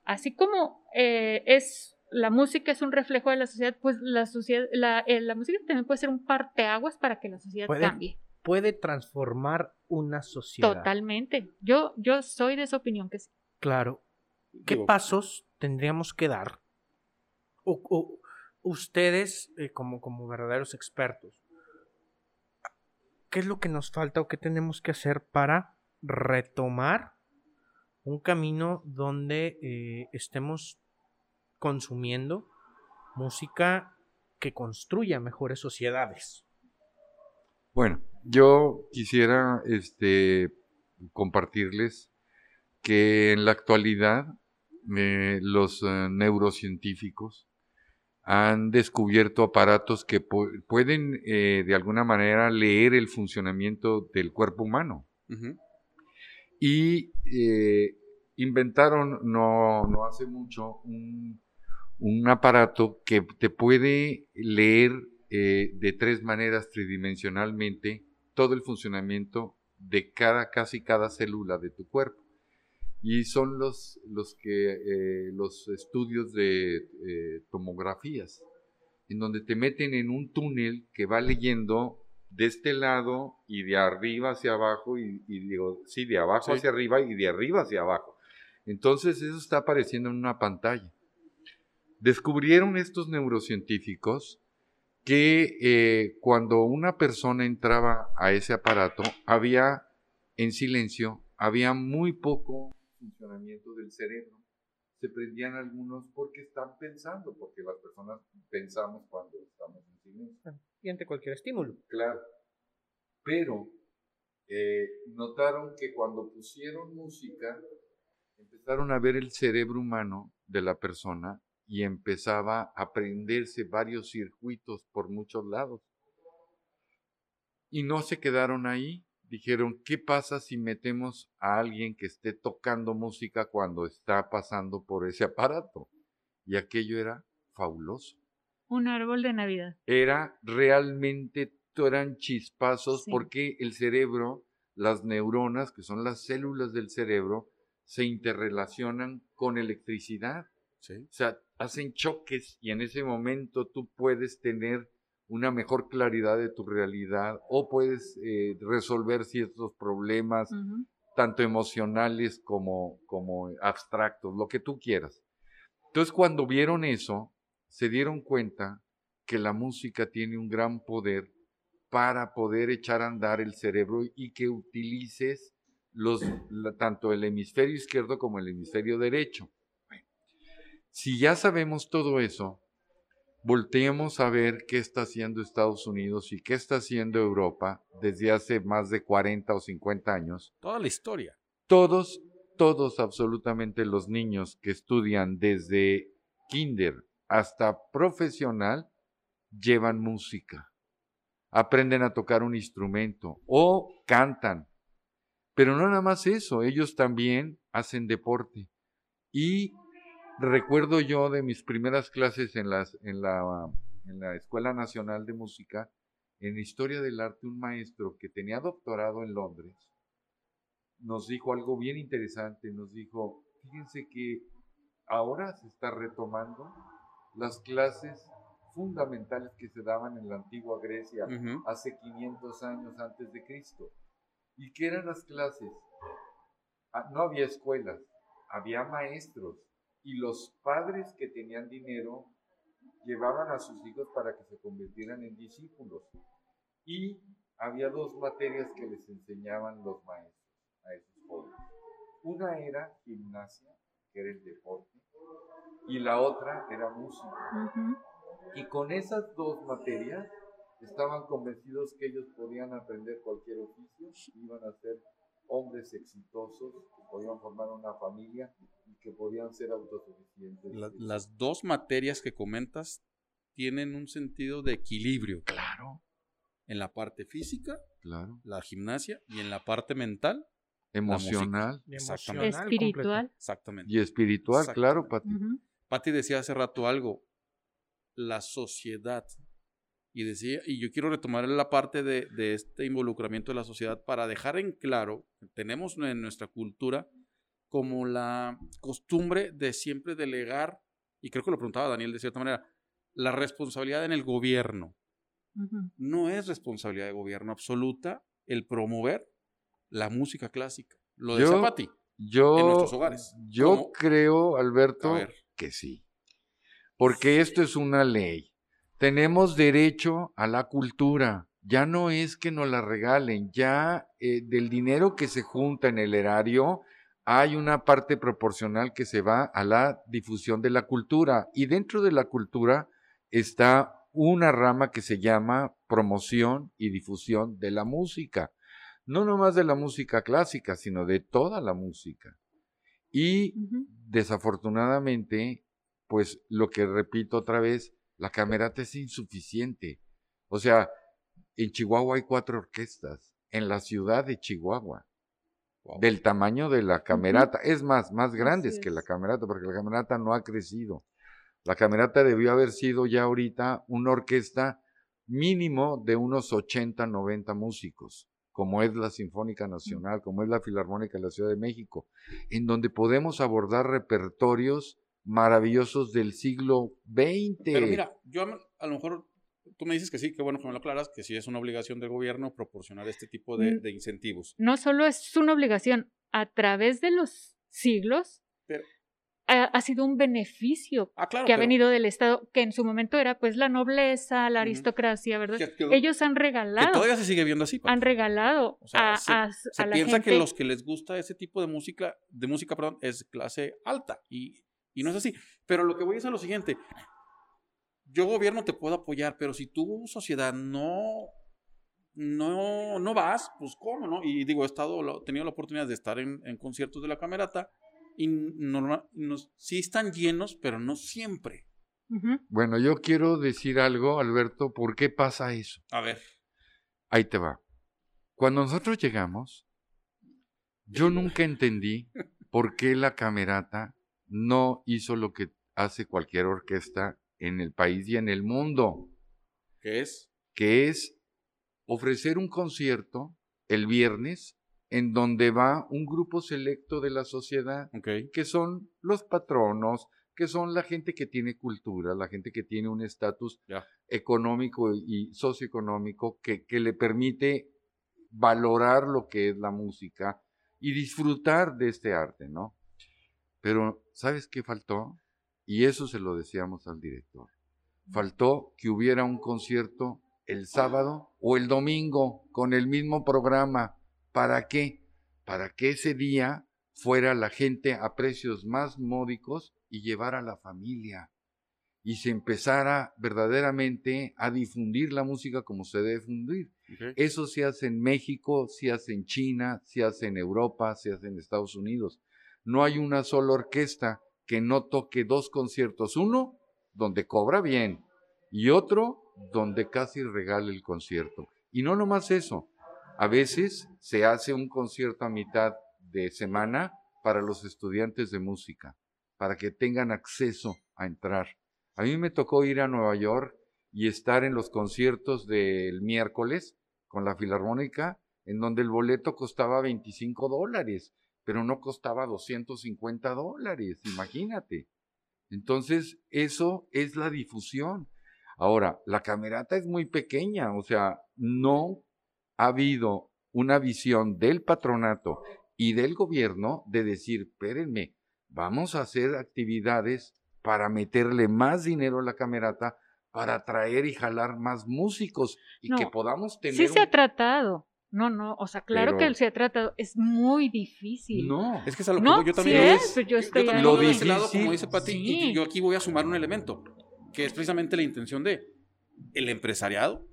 Así como eh, es la música es un reflejo de la sociedad, pues la sociedad, la, eh, la música también puede ser un parteaguas para que la sociedad Puede- cambie. Puede transformar una sociedad. Totalmente. Yo, yo soy de esa opinión que sí. Claro. ¿Qué Digo, pasos tendríamos que dar? O, o ustedes, eh, como, como verdaderos expertos, ¿qué es lo que nos falta o qué tenemos que hacer para retomar un camino donde eh, estemos consumiendo música que construya mejores sociedades? Bueno, yo quisiera este, compartirles que en la actualidad eh, los eh, neurocientíficos han descubierto aparatos que pueden eh, de alguna manera leer el funcionamiento del cuerpo humano. Y eh, inventaron no, no, hace mucho un, aparato que te puede leer eh, de tres maneras tridimensionalmente todo el funcionamiento de cada, casi cada célula de tu cuerpo y son los, los, que, eh, los estudios de eh, tomografías, en donde te meten en un túnel que va leyendo de este lado y de arriba hacia abajo, y, digo, sí, de abajo hacia arriba y de arriba hacia abajo. Entonces eso está apareciendo en una pantalla. Descubrieron estos neurocientíficos que eh, cuando una persona entraba a ese aparato, había en silencio, había muy poco funcionamiento del cerebro. Se prendían algunos porque están pensando, porque las personas pensamos cuando estamos en silencio. Y ante cualquier estímulo. Claro. Pero eh, notaron que cuando pusieron música, empezaron a ver el cerebro humano de la persona y empezaba a prenderse varios circuitos por muchos lados. Y no se quedaron ahí, dijeron, ¿qué pasa si metemos a alguien que esté tocando música cuando está pasando por ese aparato? Y aquello era fabuloso. Un árbol de Navidad. Era realmente, eran chispazos porque el cerebro, las neuronas, que son las células del cerebro, se interrelacionan con electricidad. O sea, hacen choques y en ese momento tú puedes tener una mejor claridad de tu realidad o puedes eh, resolver ciertos problemas, tanto emocionales como, como abstractos, lo que tú quieras. Entonces cuando vieron eso, se dieron cuenta que la música tiene un gran poder para poder echar a andar el cerebro y que utilices los, tanto el hemisferio izquierdo como el hemisferio derecho. Si ya sabemos todo eso, volteemos a ver qué está haciendo Estados Unidos y qué está haciendo Europa desde hace más de 40 o 50 años. Toda la historia. Todos, todos absolutamente los niños que estudian desde kinder hasta profesional llevan música, aprenden a tocar un instrumento o cantan. Pero no nada más eso, ellos también hacen deporte. Y recuerdo yo de mis primeras clases en, las, en, la, en la Escuela Nacional de Música, en Historia del Arte, un maestro que tenía doctorado en Londres, nos dijo algo bien interesante, nos dijo, fíjense que ahora se está retomando las clases fundamentales que se daban en la antigua Grecia hace 500 años antes de Cristo. ¿Y qué eran las clases? Ah, no había escuelas, había maestros y los padres que tenían dinero llevaban a sus hijos para que se convirtieran en discípulos. Y había dos materias que les enseñaban los maestros a esos jóvenes. Una era gimnasia, que era el deporte, y la otra era música. Y con esas dos materias estaban convencidos que ellos podían aprender cualquier oficio, iban a ser hombres exitosos, que podían formar una familia y que podían ser autosuficientes. las dos materias que comentas tienen un sentido de equilibrio. Claro. En la parte física, claro. la gimnasia, y en la parte mental, emocional, Exactamente. espiritual. Exactamente. Y espiritual, claro, Pati. Pati decía hace rato algo, la sociedad y decía, y yo quiero retomar la parte de, este involucramiento de la sociedad para dejar en claro, tenemos en nuestra cultura como la costumbre de siempre delegar, y creo que lo preguntaba Daniel de cierta manera, la responsabilidad en el gobierno. No es responsabilidad de gobierno absoluta el promover la música clásica. Lo de Zapati yo, en nuestros hogares. Yo creo, Alberto, que sí. Porque esto es una ley. Tenemos derecho a la cultura. Ya no es que nos la regalen, ya eh, del dinero que se junta en el erario hay una parte proporcional que se va a la difusión de la cultura. Y dentro de la cultura está una rama que se llama promoción y difusión de la música. No nomás de la música clásica, sino de toda la música. Y desafortunadamente, pues lo que repito otra vez, La camerata es insuficiente. O sea, en Chihuahua hay cuatro orquestas, en la ciudad de Chihuahua, Wow. del tamaño de la camerata. Es más, más grandes que la camerata, porque la camerata no ha crecido. La camerata debió haber sido ya ahorita una orquesta mínimo de unos 80, 90 músicos, como es la Sinfónica Nacional, como es la Filarmónica de la Ciudad de México, en donde podemos abordar repertorios maravillosos del siglo XX. Pero mira, yo a, a lo mejor tú me dices que sí, que bueno que me lo aclaras, que sí es una obligación del gobierno proporcionar este tipo de, de incentivos. No solo es una obligación, a través de los siglos Pero- ha, ha sido un beneficio Ah, claro. que ha pero- venido del Estado, que en su momento era pues la nobleza, la aristocracia, ¿verdad? que- que- Ellos han que regalado, todavía se sigue viendo así. Pati. han regalado O sea, a, se- a- Se a la piensa gente. que los que les gusta ese tipo de música, de música, perdón, es clase alta. Y, y no es así. Pero lo que voy es a lo siguiente. Yo gobierno te puedo apoyar, pero si tú sociedad no no, no vas, pues cómo, ¿no? Y digo, he estado, he tenido la oportunidad de estar en, en conciertos de la camerata y normal, nos, sí están llenos, pero no siempre. Bueno, yo quiero decir algo, Alberto, ¿por qué pasa eso? A ver. Ahí te va. Cuando nosotros llegamos, yo nunca entendí por qué la camerata no hizo lo que hace cualquier orquesta en el país y en el mundo, ¿Qué es? que es ofrecer un concierto el viernes en donde va un grupo selecto de la sociedad que son los patronos, que son la gente que tiene cultura, la gente que tiene un estatus económico y socioeconómico que, que le permite valorar lo que es la música y disfrutar de este arte, ¿no? Pero, ¿sabes qué faltó? Y eso se lo decíamos al director. Faltó que hubiera un concierto el sábado o el domingo con el mismo programa. ¿Para qué? Para que ese día fuera la gente a precios más módicos y llevara a la familia y se empezara verdaderamente a difundir la música como se debe difundir. Eso se hace en México, se hace en China, se hace en Europa, se hace en Estados Unidos. No hay una sola orquesta que no toque dos conciertos. Uno donde cobra bien y otro donde casi regala el concierto. Y no nomás eso. A veces se hace un concierto a mitad de semana para los estudiantes de música, para que tengan acceso a entrar. A mí me tocó ir a Nueva York y estar en los conciertos del miércoles con la Filarmónica, en donde el boleto costaba 25 dólares, pero no costaba 250 dólares, imagínate. Entonces, eso es la difusión. Ahora, la camerata es muy pequeña, o sea, no ha habido una visión del patronato y del gobierno de decir, espérenme, vamos a hacer actividades para meterle más dinero a la camerata, para atraer y jalar más músicos y No, que podamos tener... Sí se un- ha tratado. No, no, o sea, claro Pero- que se ha tratado. Es muy difícil. No, Es que es a lo que No, voy. yo sí también es, lo- pues yo estoy también ahí. lo ese lado, difícil- como dice Pati, y Sí. yo aquí voy a sumar un elemento, que es precisamente la intención de el empresariado.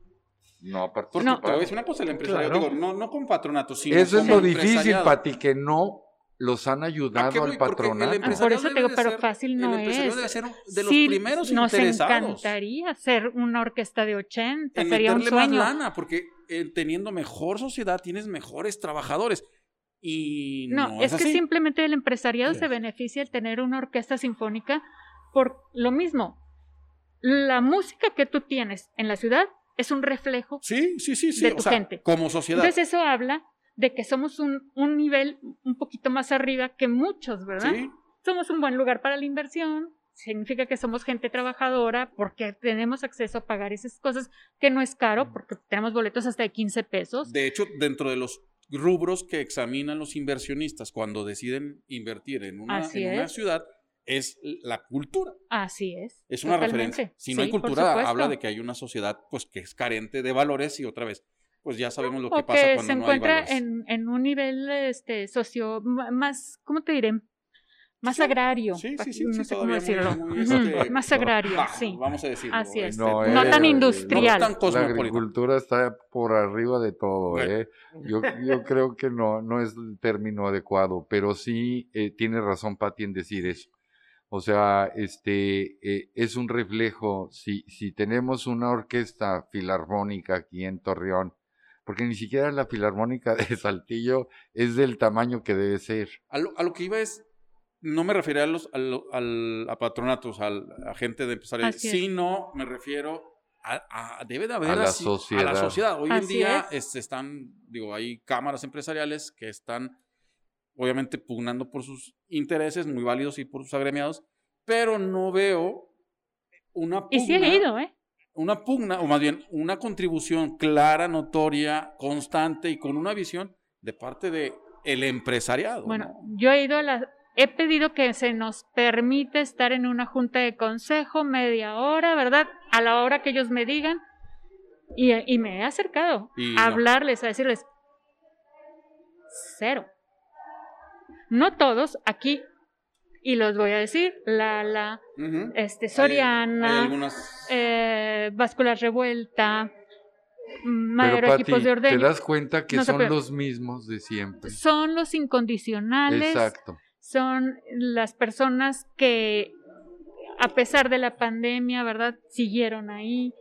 no Porque No. te voy a decir una cosa, el empresariado, Claro. digo, no, no con patronato, sino Eso es lo difícil. Pati, que no los han ¿A qué ayudado voy? al Porque el patronato. Ah, por eso te debe digo, pero ser- fácil no el es. debe ser de los Sí, primeros nos interesados encantaría ser una orquesta de 80, en sería un meterle más sueño. lana, porque eh, teniendo mejor sociedad tienes mejores trabajadores. Y no, No, es, que así. simplemente el empresariado Sí. se beneficia al tener una orquesta sinfónica por lo mismo. La música que tú tienes en la ciudad es un reflejo. Sí, sí, sí, sí. de o tu sea, gente. Como sociedad. Entonces eso habla de que somos un, un nivel un poquito más arriba que muchos, ¿verdad? sí, Somos un buen lugar para la inversión, significa que somos gente trabajadora porque tenemos acceso a pagar esas cosas que no es caro porque tenemos boletos hasta de 15 pesos. De hecho, dentro de los rubros que examinan los inversionistas cuando deciden invertir en una, en una ciudad es la cultura. Así es. Es una totalmente. referencia. Si no hay Sí, cultura, habla de que hay una sociedad pues que es carente de valores y otra vez, pues ya sabemos lo que o pasa que cuando se no hay encuentra en, en un nivel este socio más, ¿cómo te diré? Más Sí, agrario. Sí, sí, sí, no sí, sé cómo todavía decirlo. muy, muy, Ujú, este, más agrario, bajo, sí. Vamos a decirlo. Así es. este, No eh, tan industrial. no tan La agricultura está por arriba de todo. ¿eh? Yo, yo creo que no, no es el término adecuado, pero sí eh, tiene razón Pati en decir eso. O sea, este eh, es un reflejo. Si, si tenemos una orquesta filarmónica aquí en Torreón, porque ni siquiera la filarmónica de Saltillo es del tamaño que debe ser. A lo, a lo que iba es, no me refiero a los al, al- a patronatos, al, a gente de es. sino me refiero a, a- debe de haber A la así- a la sociedad. sociedad. Hoy en día es. este, están, digo, hay cámaras empresariales que están obviamente pugnando por sus intereses muy válidos y por sus agremiados, pero no veo una Y sí he pugna- ido, ¿eh? Una pugna, o más bien una contribución clara, notoria, constante y con una visión de parte de el empresariado. Bueno, ¿no? yo he ido a la... He pedido que se nos permite estar en una junta de consejo media hora, ¿verdad? A la hora que ellos me digan. Y, y me he acercado Y a no. hablarles, a decirles, cero. No todos, aquí, y los voy a decir, Lala, Ujú. este, Hay- Soriana, hay algunas eh, Revuelta, Pero Madero Pati, Equipos de te Ordeño. das cuenta que No son los mismos de siempre. Son los incondicionales. Exacto. son las personas que, a pesar de la pandemia, ¿verdad? Siguieron ahí.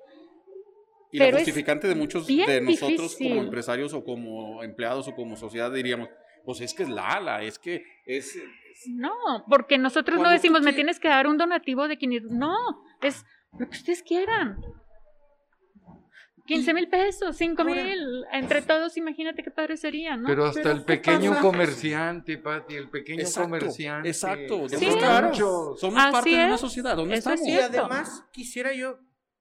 Y Pero la justificante de muchos de nosotros difícil. como empresarios o como empleados o como sociedad diríamos, pues es que es Lala, es que es... es- No, porque nosotros no decimos, me tienes que dar un donativo de 500. No, es lo que ustedes quieran. 15 mil pesos, 5 Ahora- mil, entre todos, imagínate qué padre sería, ¿no? Pero hasta Pero el ¿qué pequeño pasa? comerciante, Pati, el pequeño Exacto, comerciante. exacto. Sí. Claro. somos Así parte de una sociedad, ¿dónde Eso es estamos? Y además quisiera yo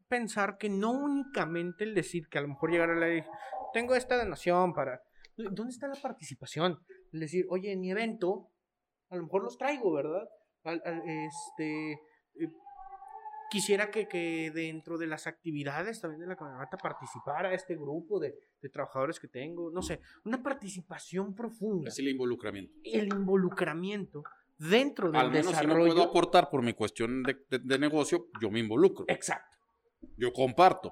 pensar que no únicamente el decir que a lo mejor llegar a la tengo esta donación para ¿dónde está la participación? El decir, oye, en mi evento a lo mejor los traigo, ¿verdad? Al- al- este eh, quisiera que, que dentro de las actividades también de la caminata participara este grupo de, de trabajadores que tengo, no sé, una participación profunda, Es el involucramiento. el involucramiento dentro del Al menos si no desarrollo. puedo aportar por mi cuestión de, de- de negocio, yo me involucro. Exacto. Yo comparto.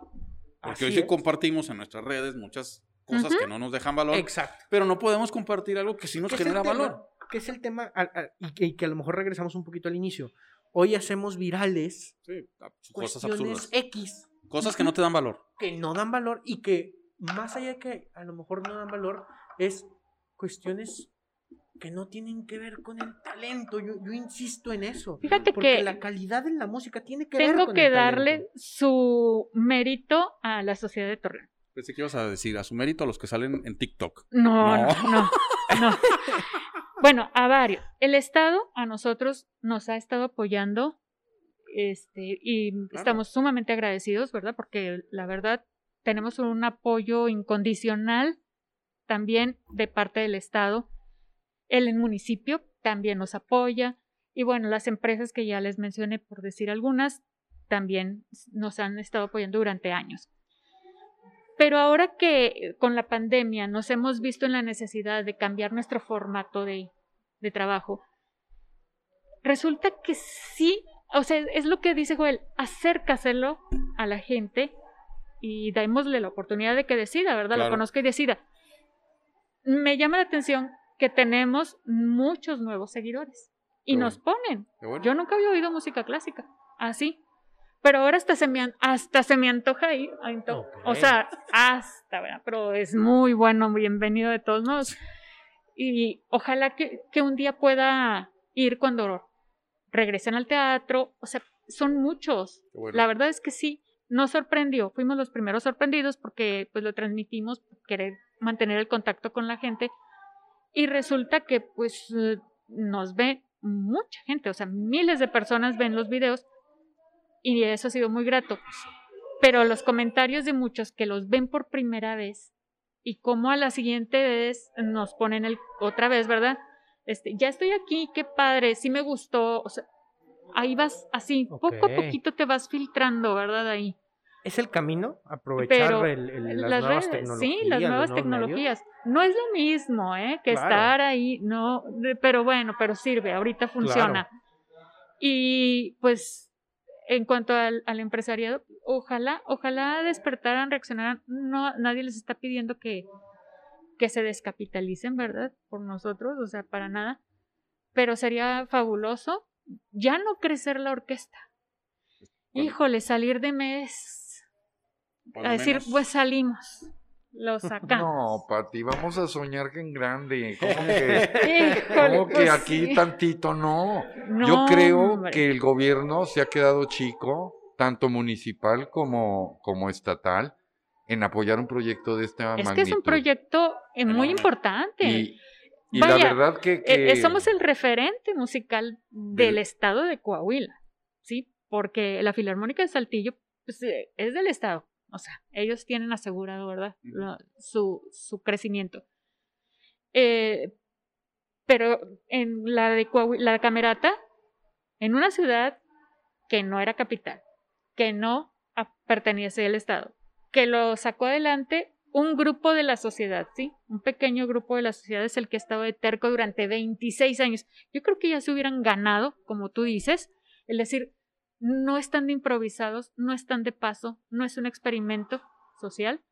Porque Así hoy sí es. compartimos en nuestras redes muchas cosas Ujú. que no nos dejan valor, Exacto. pero no podemos compartir algo que sí nos ¿Qué es el genera valor. que es el tema al- al- y, que, y que a lo mejor regresamos un poquito al inicio. Hoy hacemos virales Sí, a- cosas cuestiones absurdas. X Cosas que no te dan valor. que no dan valor y que más allá de que a lo mejor no dan valor es cuestiones que no tienen que ver con el talento. Yo, yo insisto en eso. Fíjate Porque que la calidad de la música tiene que ver tengo con que el darle talento. su mérito a la sociedad de Torreón. Pensé que ibas a decir a su mérito a los que salen en TikTok. No, No. no, no, no. Bueno, a varios. El Estado a nosotros nos ha estado apoyando este, y estamos sumamente agradecidos, ¿verdad? Porque la verdad tenemos un apoyo incondicional también de parte del Estado. El municipio también nos apoya y bueno, las empresas que ya les mencioné, por decir algunas, también nos han estado apoyando durante años. Pero ahora que con la pandemia nos hemos visto en la necesidad de cambiar nuestro formato de, de trabajo, resulta que sí, o sea, es lo que dice Joel, acércaselo a la gente y démosle la oportunidad de que decida, ¿verdad? Claro. Lo conozca y decida. Me llama la atención que tenemos muchos nuevos seguidores y nos ponen. Bueno. Yo nunca había oído música clásica, así. Pero ahora hasta se me, hasta se me antoja ir. O sea, hasta, ¿verdad? Pero es muy bueno, bienvenido de todos modos. Y ojalá que, que un día pueda ir cuando regresen al teatro. O sea, son muchos. Bueno. La verdad es que sí, nos sorprendió. Fuimos los primeros sorprendidos porque pues lo transmitimos, querer mantener el contacto con la gente. Y resulta que pues nos ve mucha gente, o sea, miles de personas ven los videos y eso ha sido muy grato. Pero los comentarios de muchos que los ven por primera vez y como a la siguiente vez nos ponen el otra vez, ¿verdad? Este, ya estoy aquí, qué padre, sí me gustó, o sea, ahí vas así, poco a poquito te vas filtrando, ¿verdad? Ahí. ¿Es el camino? Aprovechar el- el- las, las nuevas redes, tecnologías. sí, las nuevas medios. tecnologías. No es lo mismo, ¿eh? Que Claro. estar ahí, no, pero bueno, pero sirve, ahorita funciona. Y pues, en cuanto al, al empresariado, ojalá, ojalá despertaran, reaccionaran. No, nadie les está pidiendo que, que se descapitalicen, ¿verdad? Por nosotros, o sea, para nada. Pero sería fabuloso ya no crecer la orquesta. Bueno. Híjole, salir de mes a decir, menos. pues salimos, lo sacamos. No, Pati, vamos a soñar que en grande. ¿Cómo que, Híjole, cómo que pues aquí sí. tantito no? Yo No, creo hombre. que el gobierno se ha quedado chico, tanto municipal como, como estatal, en apoyar un proyecto de esta Es magnitud. que es un proyecto eh, muy importante. Y, y la verdad que... Eh, que- eh, somos el referente musical del estado de Coahuila, ¿sí? Porque la Filarmónica de Saltillo pues, eh, es del estado. O sea, ellos tienen asegurado, ¿verdad? Su, su crecimiento. Eh, pero en la de Coahuila, la Camerata, en una ciudad que no era capital, que no pertenece al estado, que lo sacó adelante un grupo de la sociedad, ¿sí? Un pequeño grupo de la sociedad es el que ha estado de terco durante 26 años. Yo creo que ya se hubieran ganado, como tú dices, el decir, no están de improvisados, no están de paso, no es un experimento social,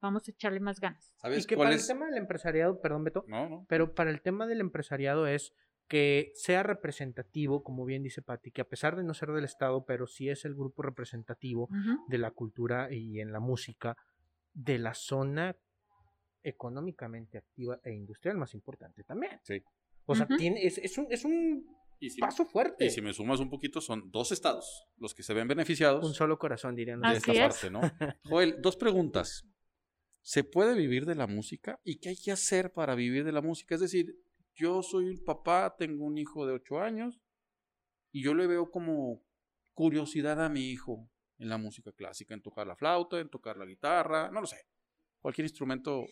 vamos a echarle más ganas. ¿Sabes Y que cuál para es? el tema del empresariado, perdón Beto, No, no. pero para el tema del empresariado es que sea representativo, como bien dice Patti, que a pesar de no ser del Estado, pero sí es el grupo representativo de la cultura y en la música de la zona económicamente activa e industrial más importante también. Sí. O sea, tiene, es, es un, es un Y si, paso fuerte. y si me sumas un poquito, son dos estados los que se ven beneficiados Un solo corazón, dirían. de Así esta es. parte, ¿no? Joel, dos preguntas. ¿Se puede vivir de la música? ¿Y qué hay que hacer para vivir de la música? Es decir, yo soy un papá, tengo un hijo de ocho años y yo le veo como curiosidad a mi hijo en la música clásica, en tocar la flauta, en tocar la guitarra, no lo sé. Cualquier instrumento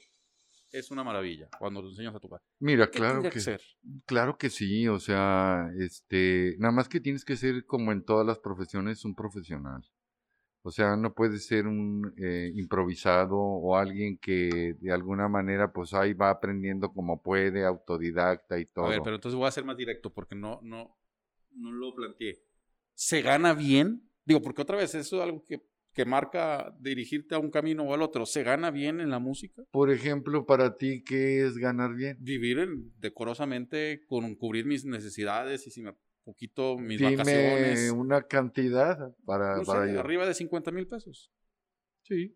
es una maravilla cuando lo enseñas a tocar. Mira, ¿Qué claro que, ser? claro que sí, o sea, este, nada más que tienes que ser como en todas las profesiones un profesional. O sea, no puedes ser un eh, improvisado o alguien que de alguna manera pues ahí va aprendiendo como puede, autodidacta y todo. A ver, pero entonces voy a ser más directo porque no, no, no lo planteé. ¿Se gana bien? Digo, porque otra vez eso es algo que, que marca dirigirte a un camino o al otro. ¿Se gana bien en la música? Por ejemplo, para ti, ¿qué es ganar bien? Vivir en- decorosamente con cubrir mis necesidades y si me poquito mis Dime vacaciones. una cantidad para, no sé, para yo. arriba de 50 mil pesos. Sí.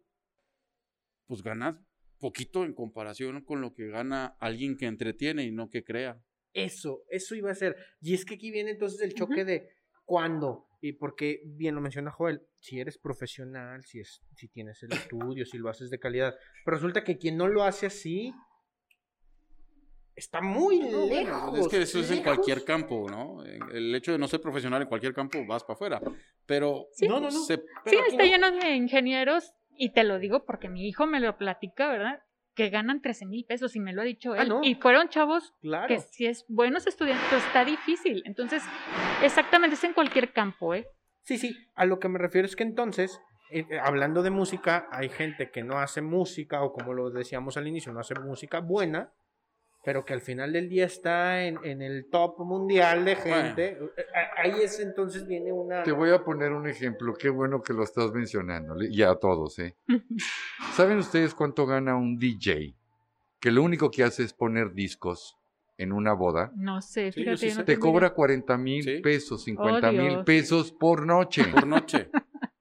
Pues ganas poquito en comparación con lo que gana alguien que entretiene y no que crea. Eso, eso iba a ser. Y es que aquí viene entonces el choque Ujú. de cuándo. Y porque, bien lo menciona Joel, si eres profesional, si, es, si tienes el estudio, si lo haces de calidad. Pero resulta que quien no lo hace así está muy No, bueno, lejos. es que eso es en lejos. cualquier campo, ¿no? El hecho de no ser profesional en cualquier campo vas para afuera. Pero Sí. No, no, no. se- Sí, está no. lleno de ingenieros y te lo digo porque mi hijo me lo platica, ¿verdad? Que ganan 13 mil pesos y me lo ha dicho Ah, él. no. Y fueron chavos Claro. que si es buenos estudiantes, está difícil. Entonces, exactamente, es en cualquier campo, ¿eh? Sí, sí, a lo que me refiero es que entonces, eh, eh, hablando de música, hay gente que no hace música, o como lo decíamos al inicio, no hace música buena, pero que al final del día está en, en el top mundial de gente. Eh, Ahí es entonces viene una... Te voy a poner un ejemplo, qué bueno que lo estás mencionando, y a todos, ¿eh? ¿Saben ustedes cuánto gana un DJ? Que lo único que hace es poner discos en una boda. No sé, fíjate. sí no Te cobra 40 mil Sí. pesos, 50 mil pesos por noche. por noche.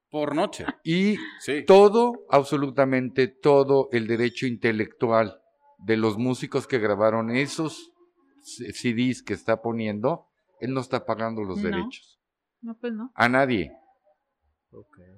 por noche. Y Sí. todo, absolutamente todo el derecho intelectual de los músicos que grabaron esos CDs que está poniendo, él no está pagando los No. derechos. No, pues no. A nadie.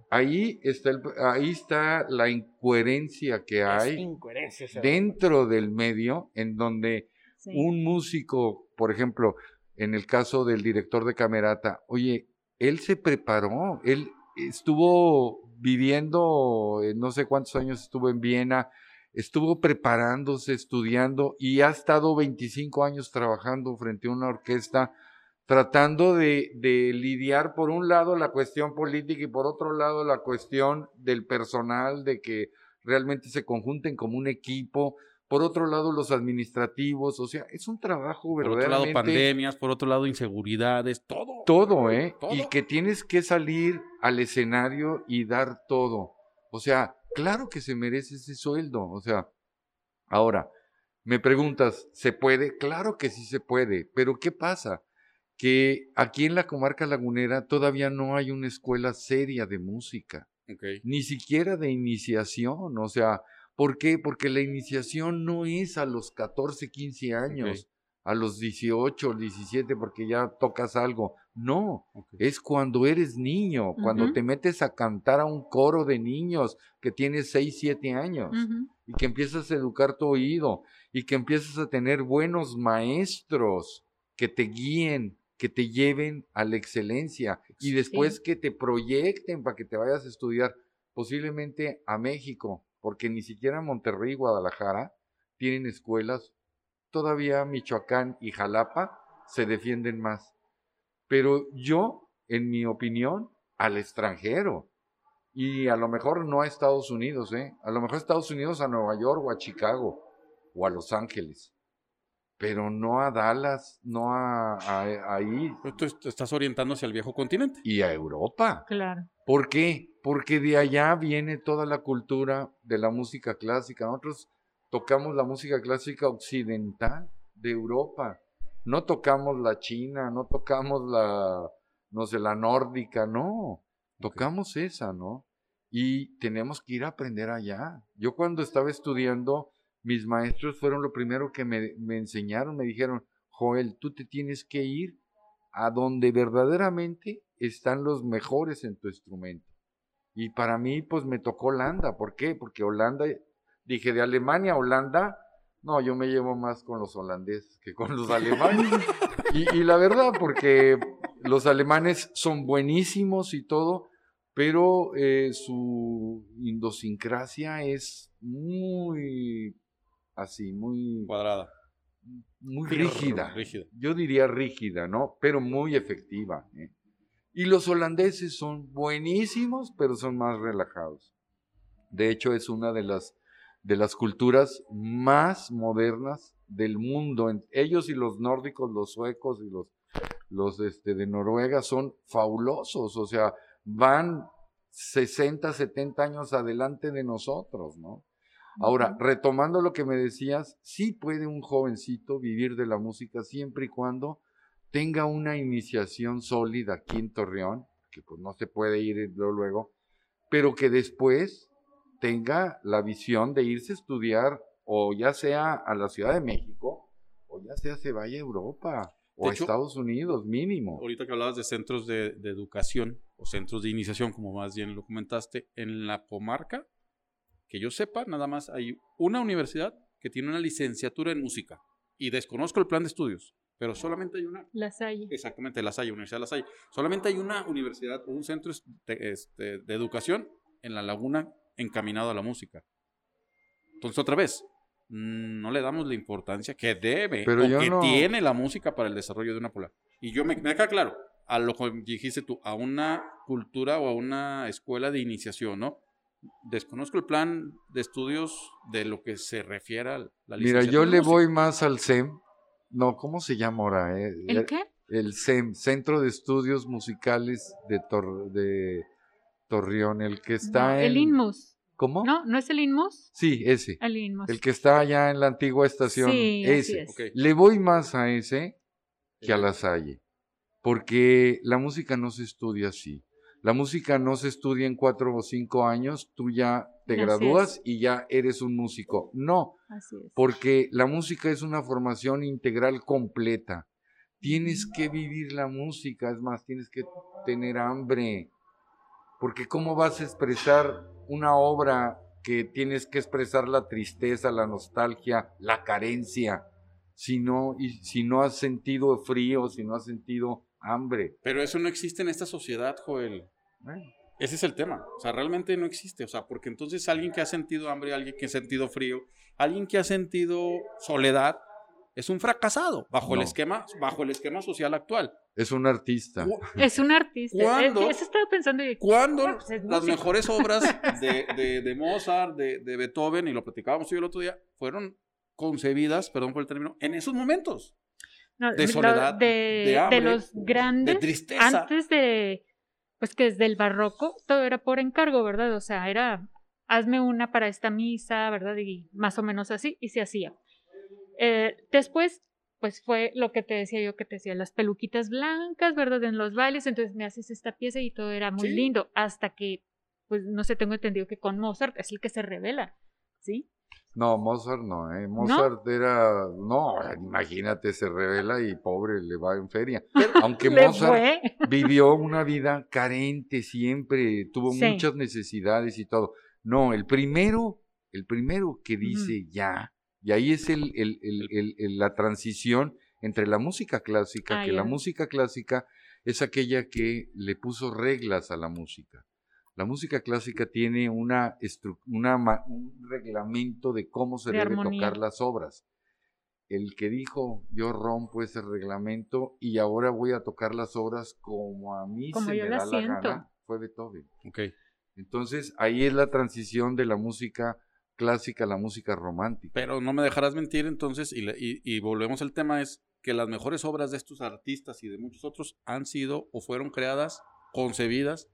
Ahí está, el- ahí está la incoherencia que hay incoherencia, dentro del medio en donde Sí. un músico, por ejemplo, en el caso del director de Camerata, oye, él se preparó, él estuvo viviendo, eh, no sé cuántos años estuvo en Viena, estuvo preparándose, estudiando y ha estado 25 años trabajando frente a una orquesta, tratando de, de lidiar por un lado la cuestión política y por otro lado la cuestión del personal, de que realmente se conjunten como un equipo, por otro lado los administrativos, o sea, es un trabajo Por otro lado, verdaderamente pandemias, por otro lado, inseguridades, todo. todo, ¿eh? Todo. Y que tienes que salir al escenario y dar todo. O sea, claro que se merece ese sueldo. O sea, ahora, me preguntas, ¿se puede? Claro que sí se puede, pero ¿qué pasa? que aquí en la comarca lagunera todavía no hay una escuela seria de música, ni siquiera de iniciación, o sea, ¿por qué? Porque la iniciación no es a los 14, 15 años, a los 18, 17, porque ya tocas algo, no, es cuando eres niño, cuando te metes a cantar a un coro de niños que tienes 6, 7 años y que empiezas a educar tu oído y que empiezas a tener buenos maestros que te guíen, que te lleven a la excelencia y después Sí. que te proyecten para que te vayas a estudiar posiblemente a México, porque ni siquiera Monterrey y Guadalajara tienen escuelas. Todavía Michoacán y Jalapa se defienden más. Pero yo, en mi opinión, al extranjero. Y a lo mejor no a Estados Unidos, ¿eh? A lo mejor a Estados Unidos, a Nueva York o a Chicago o a Los Ángeles. Pero no a Dallas, no a, a- ahí Tú est- estás orientando hacia el viejo continente. y a Europa. Claro. ¿Por qué? Porque de allá viene toda la cultura de la música clásica. Nosotros tocamos la música clásica occidental de Europa. No tocamos la china, no tocamos la, no sé, la nórdica, no. Tocamos esa, ¿no? Y tenemos que ir a aprender allá. Yo cuando estaba estudiando, mis maestros fueron lo primero que me, me enseñaron. Me dijeron, Joel, tú te tienes que ir a donde verdaderamente están los mejores en tu instrumento. Y para mí, pues me tocó Holanda. ¿Por qué? Porque Holanda, dije, de Alemania a Holanda, no, yo me llevo más con los holandeses que con los alemanes. y, y la verdad, porque los alemanes son buenísimos y todo, pero eh, su idiosincrasia es muy así, muy, Cuadrada. muy rígida Rígida. yo diría rígida, ¿no? Pero muy efectiva. ¿eh? Y los holandeses son buenísimos, pero son más relajados. De hecho, es una de las, de las culturas más modernas del mundo. Ellos y los nórdicos, los suecos y los, los este, de Noruega son fabulosos. O sea, van 60, 70 años adelante de nosotros, ¿no? Ahora, retomando lo que me decías, sí puede un jovencito vivir de la música siempre y cuando tenga una iniciación sólida aquí en Torreón, que pues no se puede ir luego, pero que después tenga la visión de irse a estudiar o ya sea a la Ciudad de México o ya sea se vaya a Europa o De a hecho, Estados Unidos mínimo. Ahorita que hablabas de centros de, de educación o centros de iniciación, como más bien lo comentaste, en la comarca, que yo sepa, nada más hay una universidad que tiene una licenciatura en música. Y desconozco el plan de estudios, pero solamente hay una. Las hay. Exactamente, La Salle, Universidad de La Salle. Solamente hay una universidad o un centro este, de educación en La Laguna encaminado a la música. Entonces, otra vez, mm, no le damos la importancia que debe Pero o que no- tiene la música para el desarrollo de una polar. Y yo me, me queda claro, a lo que dijiste tú, a una cultura o a una escuela de iniciación, ¿no? Desconozco el plan de estudios de lo que se refiere a la Mira, yo le música. voy más al SEM. No, ¿cómo se llama ahora? eh? ¿El qué? el CEM, Centro de Estudios Musicales de, Tor- de Torreón, el que está No, en... el INMUS. ¿Cómo? ¿No? ¿No es el INMUS? Sí, ese. El INMUS. El que está allá en la antigua estación, Sí, así ese. es. Le voy más a ese que a la Salle, porque la música no se estudia así. La música no se estudia en cuatro o cinco años, tú ya te gradúas y ya eres un músico. No, Así es. porque la música es una formación integral completa. Tienes que vivir la música, es más, tienes que tener hambre, porque ¿cómo vas a expresar una obra que tienes que expresar la tristeza, la nostalgia, la carencia, si no, y, si no has sentido frío, si no has sentido hambre? Pero eso no existe en esta sociedad, Joel. Ese es el tema. O sea, realmente no existe. O sea, porque entonces alguien que ha sentido hambre, alguien que ha sentido frío, alguien que ha sentido soledad, es un fracasado bajo el esquema, bajo el esquema social actual. es un artista. Es un artista. ¿Cuándo? Eso estaba pensando. y- ¿Cuándo pues es las mejores obras de, de- de Mozart, de, de Beethoven, y lo platicábamos yo el otro día, fueron concebidas, perdón por el término, en esos momentos? No, de soledad, de, de de hambre, los grandes. De tristeza. Antes de. Pues que desde el barroco todo era por encargo, ¿verdad? O sea, era. Hazme una para esta misa, ¿verdad? Y más o menos así, y se hacía. Eh, después, pues fue lo que te decía yo, que te decía, las peluquitas blancas, ¿verdad? En los bailes, entonces me haces esta pieza y todo era muy Sí. lindo, hasta que, pues no sé, tengo entendido que con Mozart es el que se revela, ¿sí? No, Mozart no, ¿eh? Mozart era, no, imagínate, se revela y pobre, le va en feria. Aunque Mozart fue. vivió una vida carente siempre, tuvo Sí. muchas necesidades y todo. No, el primero, el primero que dice ya, y ahí es el, el- el- el- el- la transición entre la música clásica, Ah, que la música clásica es aquella que le puso reglas a la música. La música clásica tiene una, una un reglamento de cómo se De debe armonía. tocar las obras. El que dijo, yo rompo ese reglamento y ahora voy a tocar las obras como a mí Como se yo me da la gana, fue Beethoven. Ok. Entonces, ahí es la transición de la música clásica la música romántica. Pero no me dejarás mentir entonces, y, le- y- y volvemos al tema, es que las mejores obras de estos artistas y de muchos otros han sido o fueron creadas, concebidas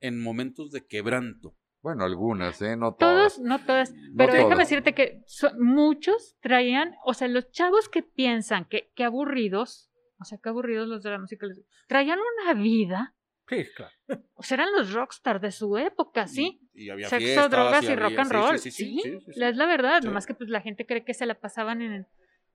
en momentos de quebranto. Bueno, algunas, ¿eh? No Todos, todas. no todas, No pero déjame todas. decirte que so- muchos traían, o sea, los chavos que piensan que, que aburridos, o sea, que aburridos los de la música, traían una vida, Sí, claro. o sea, eran los rockstars de su época, ¿sí? Y, y había Sexo, fiestas, drogas y, rock and sí, roll. Sí, Sí, sí, sí, sí, sí, sí. es la verdad, Sí. nomás que pues la gente cree que se la pasaban en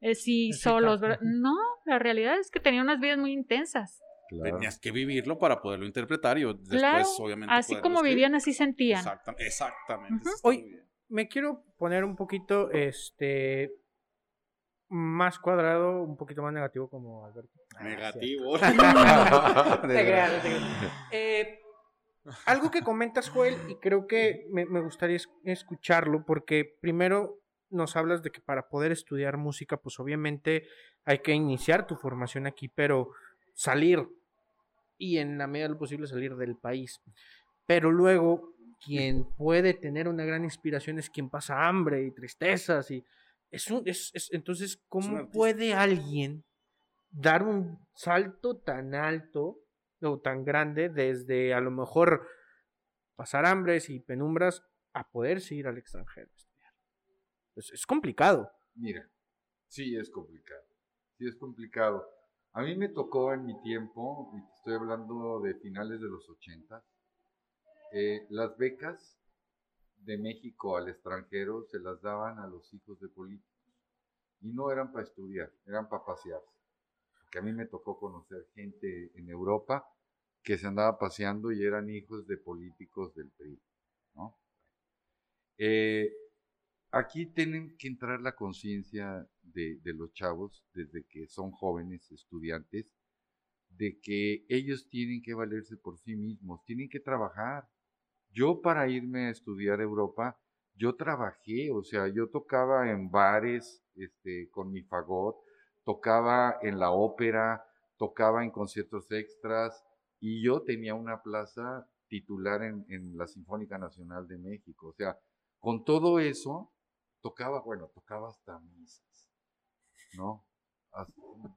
eh, sí Sí, solos, claro. ¿verdad? No, la realidad es que tenían unas vidas muy intensas. Claro. Tenías que vivirlo para poderlo interpretar y después, claro, obviamente. así como escribir. vivían, así sentían. Exacta- exactamente. Muy bien. Me quiero poner un poquito, este, más cuadrado, un poquito más negativo como Alberto. Ah, Negativo. Te creas, te creas. Eh, algo que comentas, Joel, y creo que me, me gustaría es- escucharlo, porque primero nos hablas de que para poder estudiar música, pues obviamente hay que iniciar tu formación aquí, pero salir y en la medida de lo posible salir del país. Pero luego, quien puede tener una gran inspiración es quien pasa hambre y tristezas y es un- es- es- entonces, ¿cómo puede alguien dar un salto tan alto o tan grande desde a lo mejor pasar hambres y penumbras a poderse ir al extranjero a estudiar? Es, complicado. Mira, sí es complicado. Sí es complicado. A mí me tocó en mi tiempo, y estoy hablando de finales de los 80, eh, las becas de México al extranjero se las daban a los hijos de políticos. Y no eran para estudiar, eran para pasearse. Porque a mí me tocó conocer gente en Europa que se andaba paseando y eran hijos de políticos del PRI. Eh, aquí tienen que entrar la conciencia de, de los chavos desde que son jóvenes estudiantes, de que ellos tienen que valerse por sí mismos, tienen que trabajar. Yo para irme a estudiar a Europa, yo trabajé, o sea, yo tocaba en bares este, con mi fagot, tocaba en la ópera, tocaba en conciertos extras y yo tenía una plaza titular en, en la Sinfónica Nacional de México. O sea, con todo eso, tocaba, bueno, tocaba hasta misas, ¿no?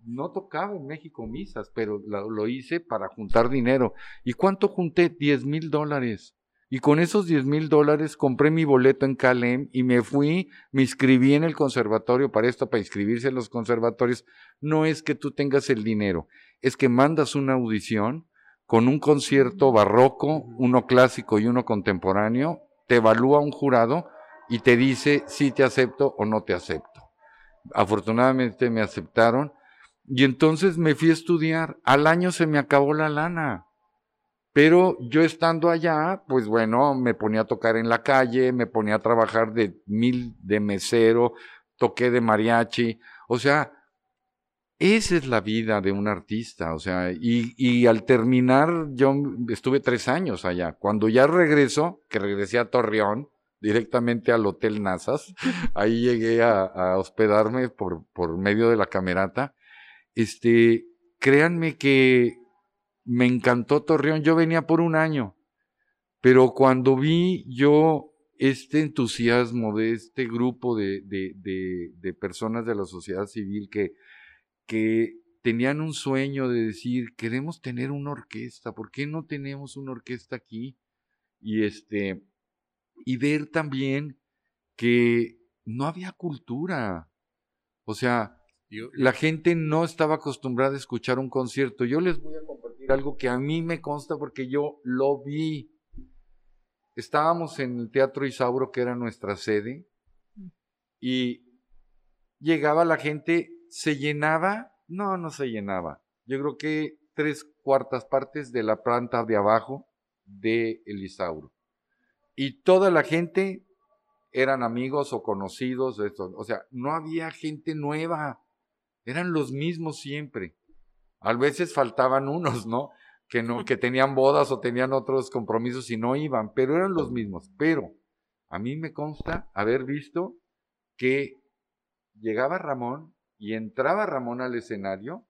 No tocaba en México misas, pero lo hice para juntar dinero. ¿Y cuánto junté? 10 mil dólares. Y con esos 10 mil dólares compré mi boleto en Calem y me fui, me inscribí en el conservatorio para esto, para inscribirse en los conservatorios. No es que tú tengas el dinero, es que mandas una audición con un concierto barroco, uno clásico y uno contemporáneo, te evalúa un jurado y te dice si te acepto o no te acepto. Afortunadamente me aceptaron y entonces me fui a estudiar. Al año se me acabó la lana. Pero yo estando allá, pues bueno, me ponía a tocar en la calle, me ponía a trabajar de mil de mesero, toqué de mariachi, o sea, esa es la vida de un artista, o sea, y, y al terminar yo estuve tres años allá. Cuando ya regreso, que regresé a Torreón, directamente al Hotel Nazas, ahí llegué a, a hospedarme por, por medio de la camerata, este, créanme que me encantó Torreón, yo venía por un año, pero cuando vi yo este entusiasmo de este grupo de, de, de, de personas de la sociedad civil que, que tenían un sueño de decir, queremos tener una orquesta, ¿por qué no tenemos una orquesta aquí? Y este, y ver también que no había cultura. O sea, la gente no estaba acostumbrada a escuchar un concierto. Yo les voy a compartir algo que a mí me consta porque yo lo vi. Estábamos en el Teatro Isauro, que era nuestra sede, y llegaba la gente, se llenaba, no, no se llenaba. Yo creo que tres cuartas partes de la planta de abajo de el Isauro. Y toda la gente eran amigos o conocidos, o sea, no había gente nueva, eran los mismos siempre. A veces faltaban unos, ¿no? Que no, que tenían bodas o tenían otros compromisos y no iban, pero eran los mismos. Pero a mí me consta haber visto que llegaba Ramón y entraba Ramón al escenario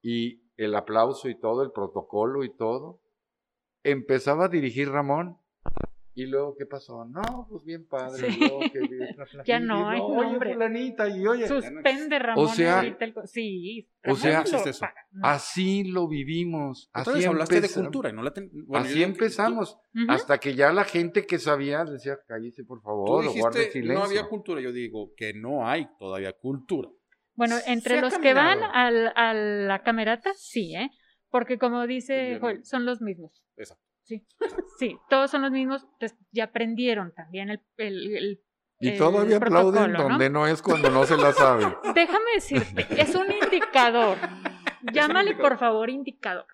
y el aplauso y todo, el protocolo y todo, empezaba a dirigir Ramón. Y luego, ¿qué pasó? No, pues bien padre. Sí. luego que Ya y no hay oye, nombre. fulanita, y oye, Suspende Ramón. sea- ahorita el sí. o sea- lo eso. no. así lo vivimos. Así hablaste de empezamos. cultura y no la ten- bueno, así empezamos. Hasta que ya la gente que sabía decía, cállese por favor, tú o guarde silencio. no había cultura. Yo digo que no hay todavía cultura. Bueno, entre los que van al, a la camerata, sí, ¿eh? Porque como dice. Joel, son los mismos. Exacto. Sí, sí, todos son los mismos. Entonces ya aprendieron también el, el- el- Y todavía aplauden donde ¿no? es cuando no se la sabe. Déjame decirte, es un indicador. Llámale, indicador. por favor, indicador.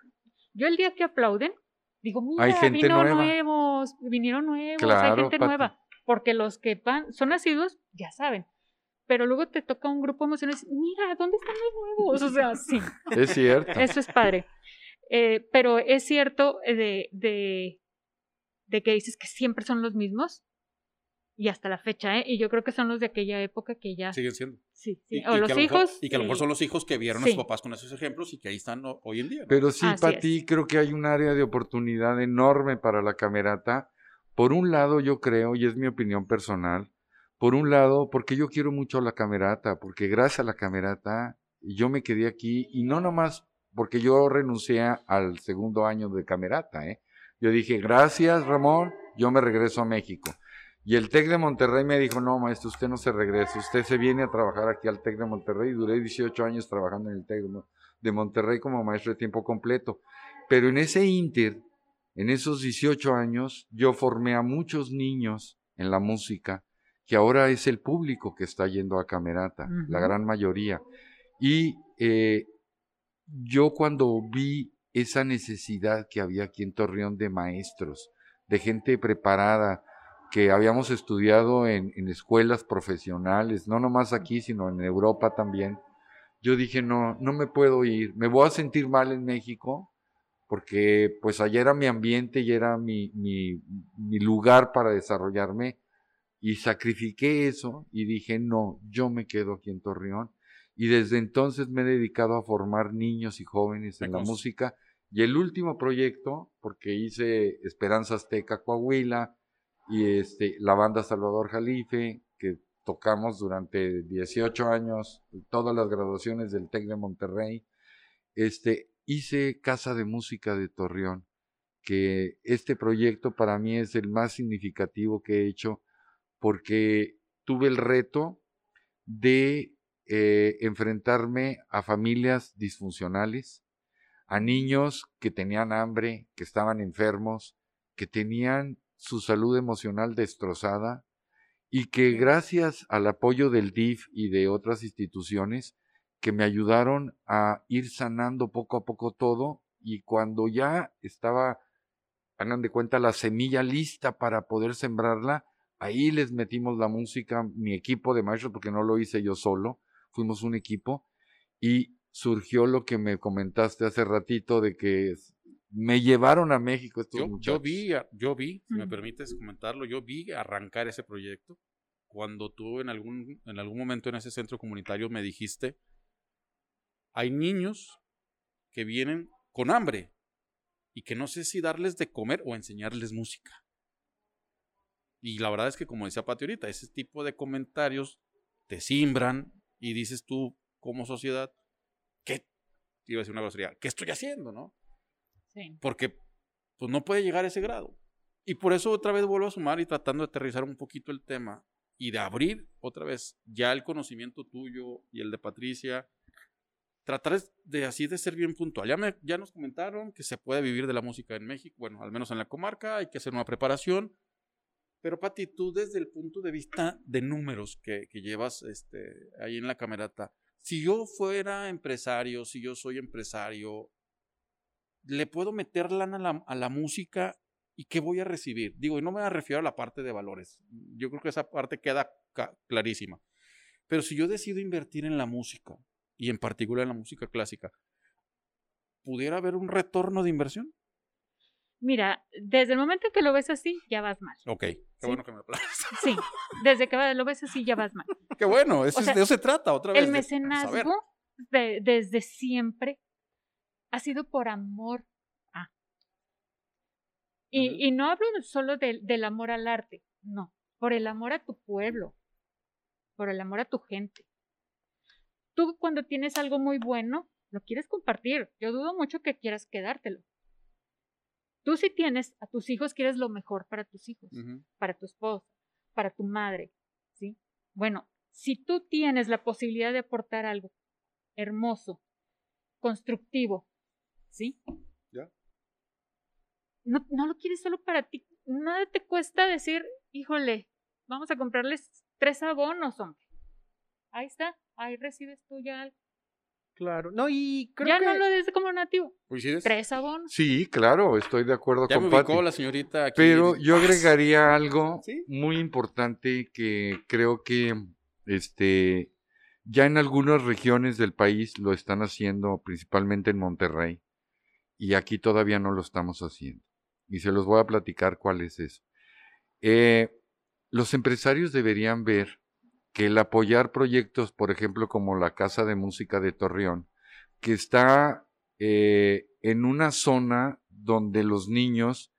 Yo el día que aplauden, digo, mira, Hay gente vino nueva. nuevos, vinieron nuevos, hay gente Pati. nueva. Porque los que van, son nacidos, ya saben. Pero luego te toca un grupo emocional y dices, mira, ¿dónde están los nuevos? O sea, sí, Es cierto. eso es padre. Eh, pero es cierto eh, de, de, de que dices que siempre son los mismos y hasta la fecha, ¿eh? Y yo creo que son los de aquella época que ya... Siguen siendo. Sí, sí. Y- O y los que a lo mejor- hijos. y que a lo mejor son los hijos que vieron a sus papás con esos ejemplos y que ahí están ho- hoy en día. ¿no? Pero sí, Así para es. ti creo que hay un área de oportunidad enorme para la camerata. Por un lado, yo creo, y es mi opinión personal, por un lado, porque yo quiero mucho a la camerata, porque gracias a la camerata yo me quedé aquí y no nomás porque yo renuncié al segundo año de camerata, ¿eh? Yo dije, gracias Ramón, yo me regreso a México. Y el TEC de Monterrey me dijo, no, maestro, usted no se regresa, usted se viene a trabajar aquí al TEC de Monterrey. Duré 18 años trabajando en el TEC de Mon- de Monterrey como maestro de tiempo completo. Pero en ese inter, en esos 18 años, yo formé a muchos niños en la música, que ahora es el público que está yendo a Camerata, la gran mayoría. Y eh, yo cuando vi esa necesidad que había aquí en Torreón de maestros, de gente preparada, que habíamos estudiado en, escuelas profesionales, no nomás aquí, sino en Europa también, yo dije, no, no me puedo ir, me voy a sentir mal en México, porque pues allá era mi ambiente y era mi, mi, mi lugar para desarrollarme, y sacrifiqué eso y dije, no, yo me quedo aquí en Torreón. Y desde entonces me he dedicado a formar niños y jóvenes en la música. Y el último proyecto, porque hice Esperanza Azteca Coahuila y este, la banda Salvador Jalife, que tocamos durante 18 años, todas las graduaciones del TEC de Monterrey. Este, hice Casa de Música de Torreón, que este proyecto para mí es el más significativo que he hecho porque tuve el reto de eh, enfrentarme a familias disfuncionales, a niños que tenían hambre, que estaban enfermos, que tenían su salud emocional destrozada y que gracias al apoyo del DIF y de otras instituciones que me ayudaron a ir sanando poco a poco todo y cuando ya estaba, hagan de cuenta, la semilla lista para poder sembrarla, ahí les metimos la música, mi equipo de maestros, porque no lo hice yo solo, fuimos un equipo y surgió lo que me comentaste hace ratito de que me llevaron a México estos Yo, yo vi, yo vi, si me permites comentarlo, yo vi arrancar ese proyecto. Cuando tú en algún, en algún momento en ese centro comunitario me dijiste, hay niños que vienen con hambre y que no sé si darles de comer o enseñarles música. Y la verdad es que como decía Pati ahorita, ese tipo de comentarios te simbran y dices tú como sociedad, ¿qué? Iba a decir una grosería, ¿qué estoy haciendo, no? Sí. porque pues no puede llegar a ese grado. Y por eso otra vez vuelvo a sumar y tratando de aterrizar un poquito el tema. y de abrir otra vez ya el conocimiento tuyo y el de Patricia. Tratar de así de ser bien puntual. Ya, me, ya nos comentaron que se puede vivir de la música en México, bueno, al menos en la comarca, hay que hacer una preparación. Pero Pati, tú desde el punto de vista de números que, que llevas este, ahí en la camerata, si yo fuera empresario, si yo soy empresario, ¿le puedo meter lana a la, a la música y qué voy a recibir? Digo, y no me refiero a la parte de valores. Yo creo que esa parte queda clarísima. Pero si yo decido invertir en la música, y en particular en la música clásica, ¿pudiera haber un retorno de inversión? Mira, desde el momento en que lo ves así, ya vas mal. Ok, qué bueno que me aplaudas. Sí, desde que lo ves así, ya vas mal. Qué bueno, eso, de eso se trata otra vez. El mecenazgo, desde siempre, ha sido por amor a. Y, y no hablo solo del amor al arte, no, por el amor a tu pueblo, por el amor a tu gente. Tú cuando tienes algo muy bueno, lo quieres compartir. Yo dudo mucho que quieras quedártelo. Tú si tienes a tus hijos, quieres lo mejor para tus hijos, para tu esposa, para tu madre, ¿sí? Bueno, si tú tienes la posibilidad de aportar algo hermoso, constructivo, ¿sí? ¿Ya? No, no lo quieres solo para ti. Nada te cuesta decir, híjole, vamos a comprarles tres abonos, hombre. Ahí está, ahí recibes tú ya algo. Claro, no, y creo ya que... no lo dice como nativo. ¿Coincides? Tres abonos. Sí, claro, estoy de acuerdo ya con me ubicó la señorita aquí. Pero yo agregaría algo ¿Sí? muy importante que creo que este ya en algunas regiones del país lo están haciendo, principalmente en Monterrey, y aquí todavía no lo estamos haciendo. Y se los voy a platicar cuál es eso. Eh, los empresarios deberían ver que el apoyar proyectos, por ejemplo, como la Casa de Música de Torreón, que está eh, en una zona donde los niños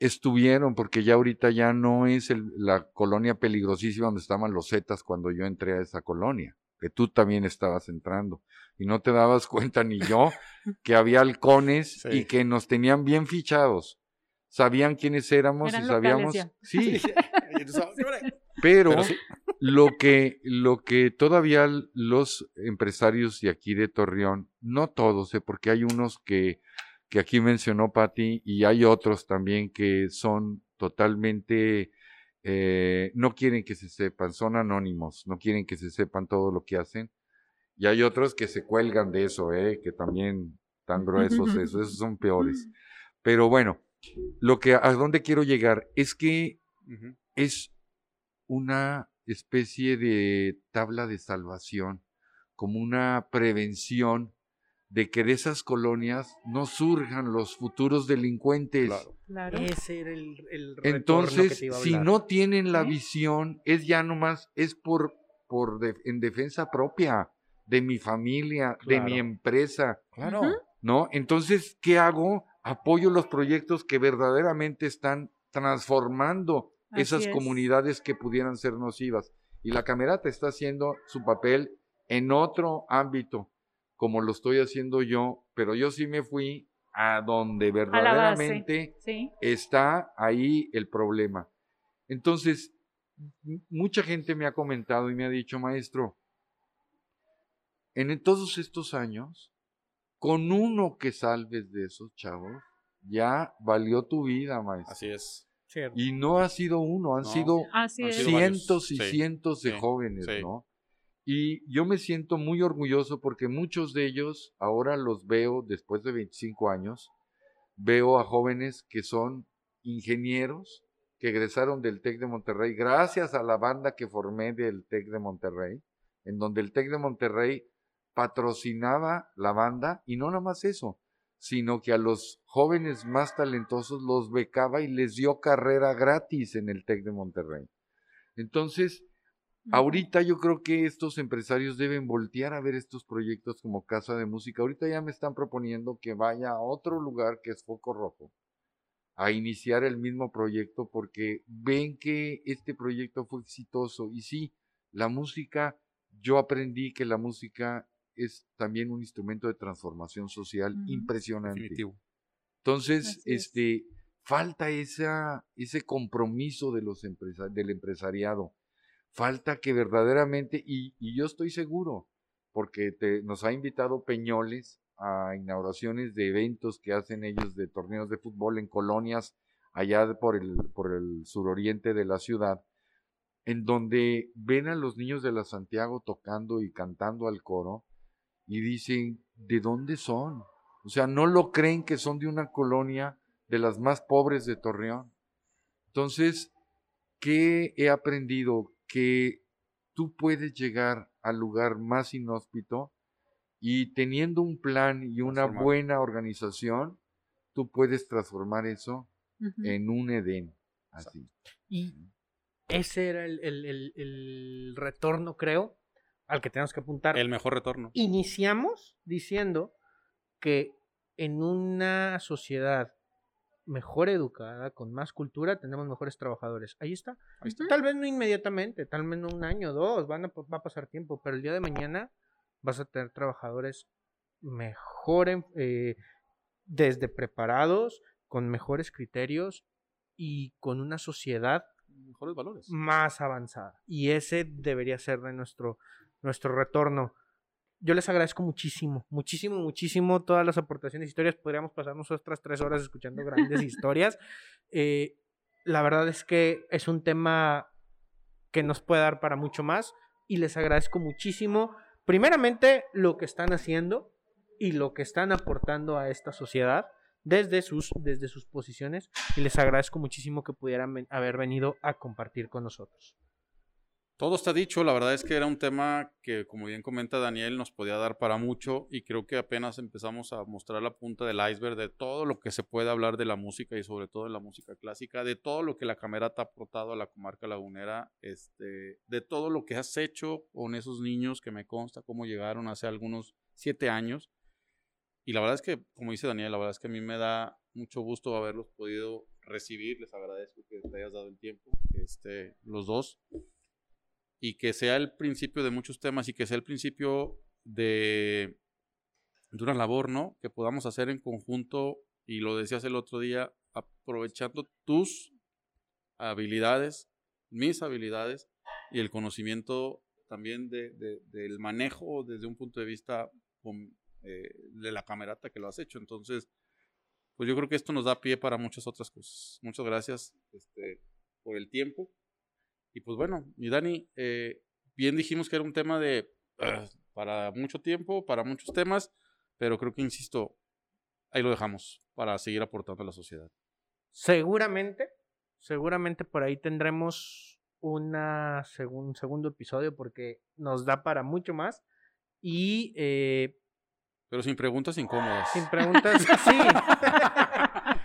estuvieron, porque ya ahorita ya no es el- la colonia peligrosísima donde estaban los Zetas cuando yo entré a esa colonia, que tú también estabas entrando, y no te dabas cuenta ni yo que había halcones Sí. y que nos tenían bien fichados. Sabían quiénes éramos Eran y sabíamos. locales Sí, Pero, pero Pero sí. lo que, lo que todavía los empresarios de aquí de Torreón, no todos, ¿eh? porque hay unos que, que aquí mencionó Patti y hay otros también que son totalmente, eh, no quieren que se sepan, son anónimos, no quieren que se sepan todo lo que hacen. Y hay otros que se cuelgan de eso, ¿eh? que también tan gruesos, eso, esos son peores. Pero bueno, lo que a dónde quiero llegar es que es una especie de tabla de salvación, como una prevención de que de esas colonias no surjan los futuros delincuentes. Claro. Claro. Ese era el, el retorno que Entonces, te iba a si no tienen la ¿Sí? visión, es ya nomás, es por, por de- en defensa propia de mi familia, de mi empresa, Claro. ¿no? Entonces, ¿qué hago? Apoyo los proyectos que verdaderamente están transformando Así esas es. comunidades que pudieran ser nocivas. Y la camerata está haciendo su papel en otro ámbito, como lo estoy haciendo yo, pero yo sí me fui a donde verdaderamente Sí. está ahí el problema. Entonces, mucha gente me ha comentado y me ha dicho, maestro, en todos estos años, con uno que salves de esos chavos, ya valió tu vida, maestro. Así es. Cierto. Y no ha sido uno, han No. sido cientos y Sí, cientos de sí, jóvenes, sí. ¿no? Y yo me siento muy orgulloso porque muchos de ellos, ahora los veo después de 25 años, veo a jóvenes que son ingenieros, que egresaron del TEC de Monterrey, gracias a la banda que formé del TEC de Monterrey, en donde el TEC de Monterrey patrocinaba la banda, y no nada más eso, sino que a los jóvenes más talentosos los becaba y les dio carrera gratis en el TEC de Monterrey. Entonces, ahorita yo creo que estos empresarios deben voltear a ver estos proyectos como Casa de Música. Ahorita ya me están proponiendo que vaya a otro lugar que es Foco Rojo a iniciar el mismo proyecto porque ven que este proyecto fue exitoso. Y sí, la música, yo aprendí que la música es también un instrumento de transformación social impresionante. Definitivo. Entonces, Así es. este, falta esa, ese compromiso de los empresa- del empresariado. falta que verdaderamente, y, y yo estoy seguro, porque te, nos ha invitado Peñoles a inauguraciones de eventos que hacen ellos de torneos de fútbol en colonias allá por el, por el suroriente de la ciudad, en donde ven a los niños de la Santiago tocando y cantando al coro y dicen, ¿de dónde son? O sea, no lo creen que son de una colonia de las más pobres de Torreón. Entonces, ¿qué he aprendido? Que tú puedes llegar al lugar más inhóspito y teniendo un plan y una buena organización, tú puedes transformar eso en un Edén. Así. Y ese era el, el, retorno, creo, al que tenemos que apuntar. El mejor retorno. Iniciamos diciendo que en una sociedad mejor educada, con más cultura, tenemos mejores trabajadores. Ahí está. Tal vez no inmediatamente, tal vez no un año, dos, van a, va a pasar tiempo, pero el día de mañana vas a tener trabajadores mejor, eh, desde preparados, con mejores criterios y con una sociedad mejores valores más avanzada. Y ese debería ser de nuestro, nuestro retorno. Yo les agradezco muchísimo, muchísimo, muchísimo todas las aportaciones, historias. Podríamos pasarnos otras tres horas escuchando grandes historias. Eh, la verdad es que es un tema que nos puede dar para mucho más y les agradezco muchísimo primeramente lo que están haciendo y lo que están aportando a esta sociedad desde sus, desde sus posiciones y les agradezco muchísimo que pudieran haber venido a compartir con nosotros. Todo está dicho, la verdad es que era un tema que, como bien comenta Daniel, nos podía dar para mucho y creo que apenas empezamos a mostrar la punta del iceberg de todo lo que se puede hablar de la música y sobre todo de la música clásica, de todo lo que la Camerata ha aportado a la comarca lagunera, este, de todo lo que has hecho con esos niños que me consta cómo llegaron hace algunos siete años. Y la verdad es que, como dice Daniel, la verdad es que a mí me da mucho gusto haberlos podido recibir, les agradezco que te hayas dado el tiempo, este, los dos y que sea el principio de muchos temas y que sea el principio de, de una labor, ¿no? Que podamos hacer en conjunto, y lo decías el otro día, aprovechando tus habilidades, mis habilidades y el conocimiento también de, del manejo desde un punto de vista eh, de la camerata que lo has hecho. Entonces, pues yo creo que esto nos da pie para muchas otras cosas. Muchas gracias este, por el tiempo. Y pues bueno, y Dani, eh, bien dijimos que era un tema de ah, para mucho tiempo, para muchos temas, pero creo que, insisto, ahí lo dejamos para seguir aportando a la sociedad. Seguramente, seguramente por ahí tendremos una un segundo episodio porque nos da para mucho más. Y. Eh, pero sin preguntas incómodas. Sin preguntas, sí.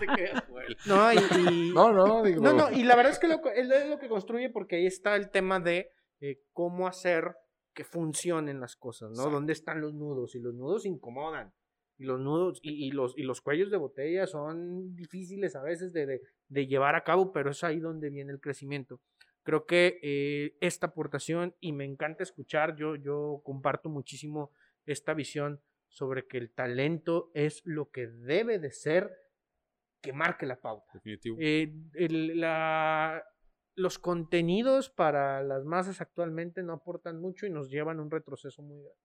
No, y, no, no, digo. no, no, y la verdad es que lo, es lo que construye porque ahí está el tema de eh, cómo hacer que funcionen las cosas, ¿no? ¿Dónde están los nudos? Y los nudos incomodan. Y los nudos y, los, y los cuellos de botella son difíciles a veces de, de, llevar a cabo, pero es ahí donde viene el crecimiento. Creo que eh, esta aportación, y me encanta escuchar, yo, yo comparto muchísimo esta visión sobre que el talento es lo que debe de ser que marque la pauta. Definitivo. Eh, los contenidos para las masas actualmente no aportan mucho y nos llevan a un retroceso muy grande.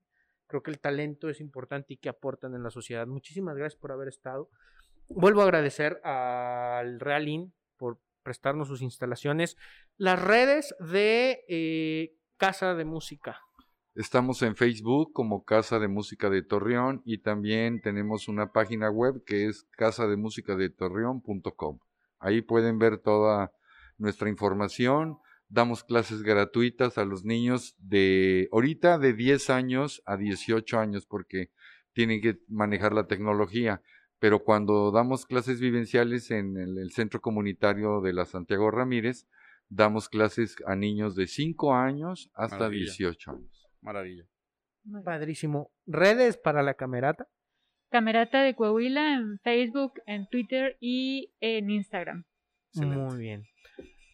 Creo que el talento es importante y que aportan en la sociedad. Muchísimas gracias por haber estado. Vuelvo a agradecer al Realin por prestarnos sus instalaciones. Las redes de eh, Casa de Música. Estamos en Facebook como Casa de Música de Torreón y también tenemos una página web que es casademusicadetorreón.com. Ahí pueden ver toda nuestra información. Damos clases gratuitas a los niños de ahorita de 10 años a 18 años porque tienen que manejar la tecnología. Pero cuando damos clases vivenciales en el, centro comunitario de la Santiago Ramírez, damos clases a niños de 5 años hasta 18 años. Maravilla. Padrísimo. ¿Redes para la camerata? Camerata de Coahuila en Facebook, en Twitter y en Instagram. Muy bien.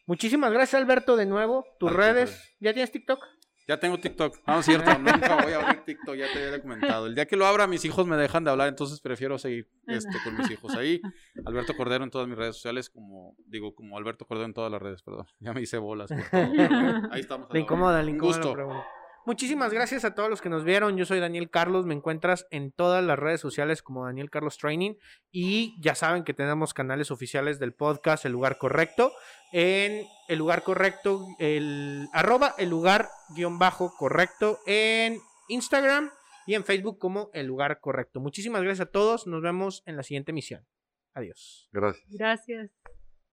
Muchísimas gracias, Alberto, de nuevo. Tus redes. ¿Ya tienes TikTok? Ya tengo TikTok. No, es cierto, nunca voy a abrir TikTok, ya te había comentado. El día que lo abra, mis hijos me dejan de hablar, entonces prefiero seguir este, con mis hijos ahí. Alberto Cordero en todas mis redes sociales, como digo, como Alberto Cordero en todas las redes, perdón. Ya me hice bolas. por todo. Ahí estamos. Le incomoda, le incomoda gusto. Muchísimas gracias a todos los que nos vieron. Yo soy Daniel Carlos. Me encuentras en todas las redes sociales como Daniel Carlos Training. Y ya saben que tenemos canales oficiales del podcast El Lugar Correcto. En El Lugar Correcto, el arroba El Lugar guion bajo correcto en Instagram y en Facebook como El Lugar Correcto. Muchísimas gracias a todos. Nos vemos en la siguiente emisión. Adiós. Gracias. Gracias.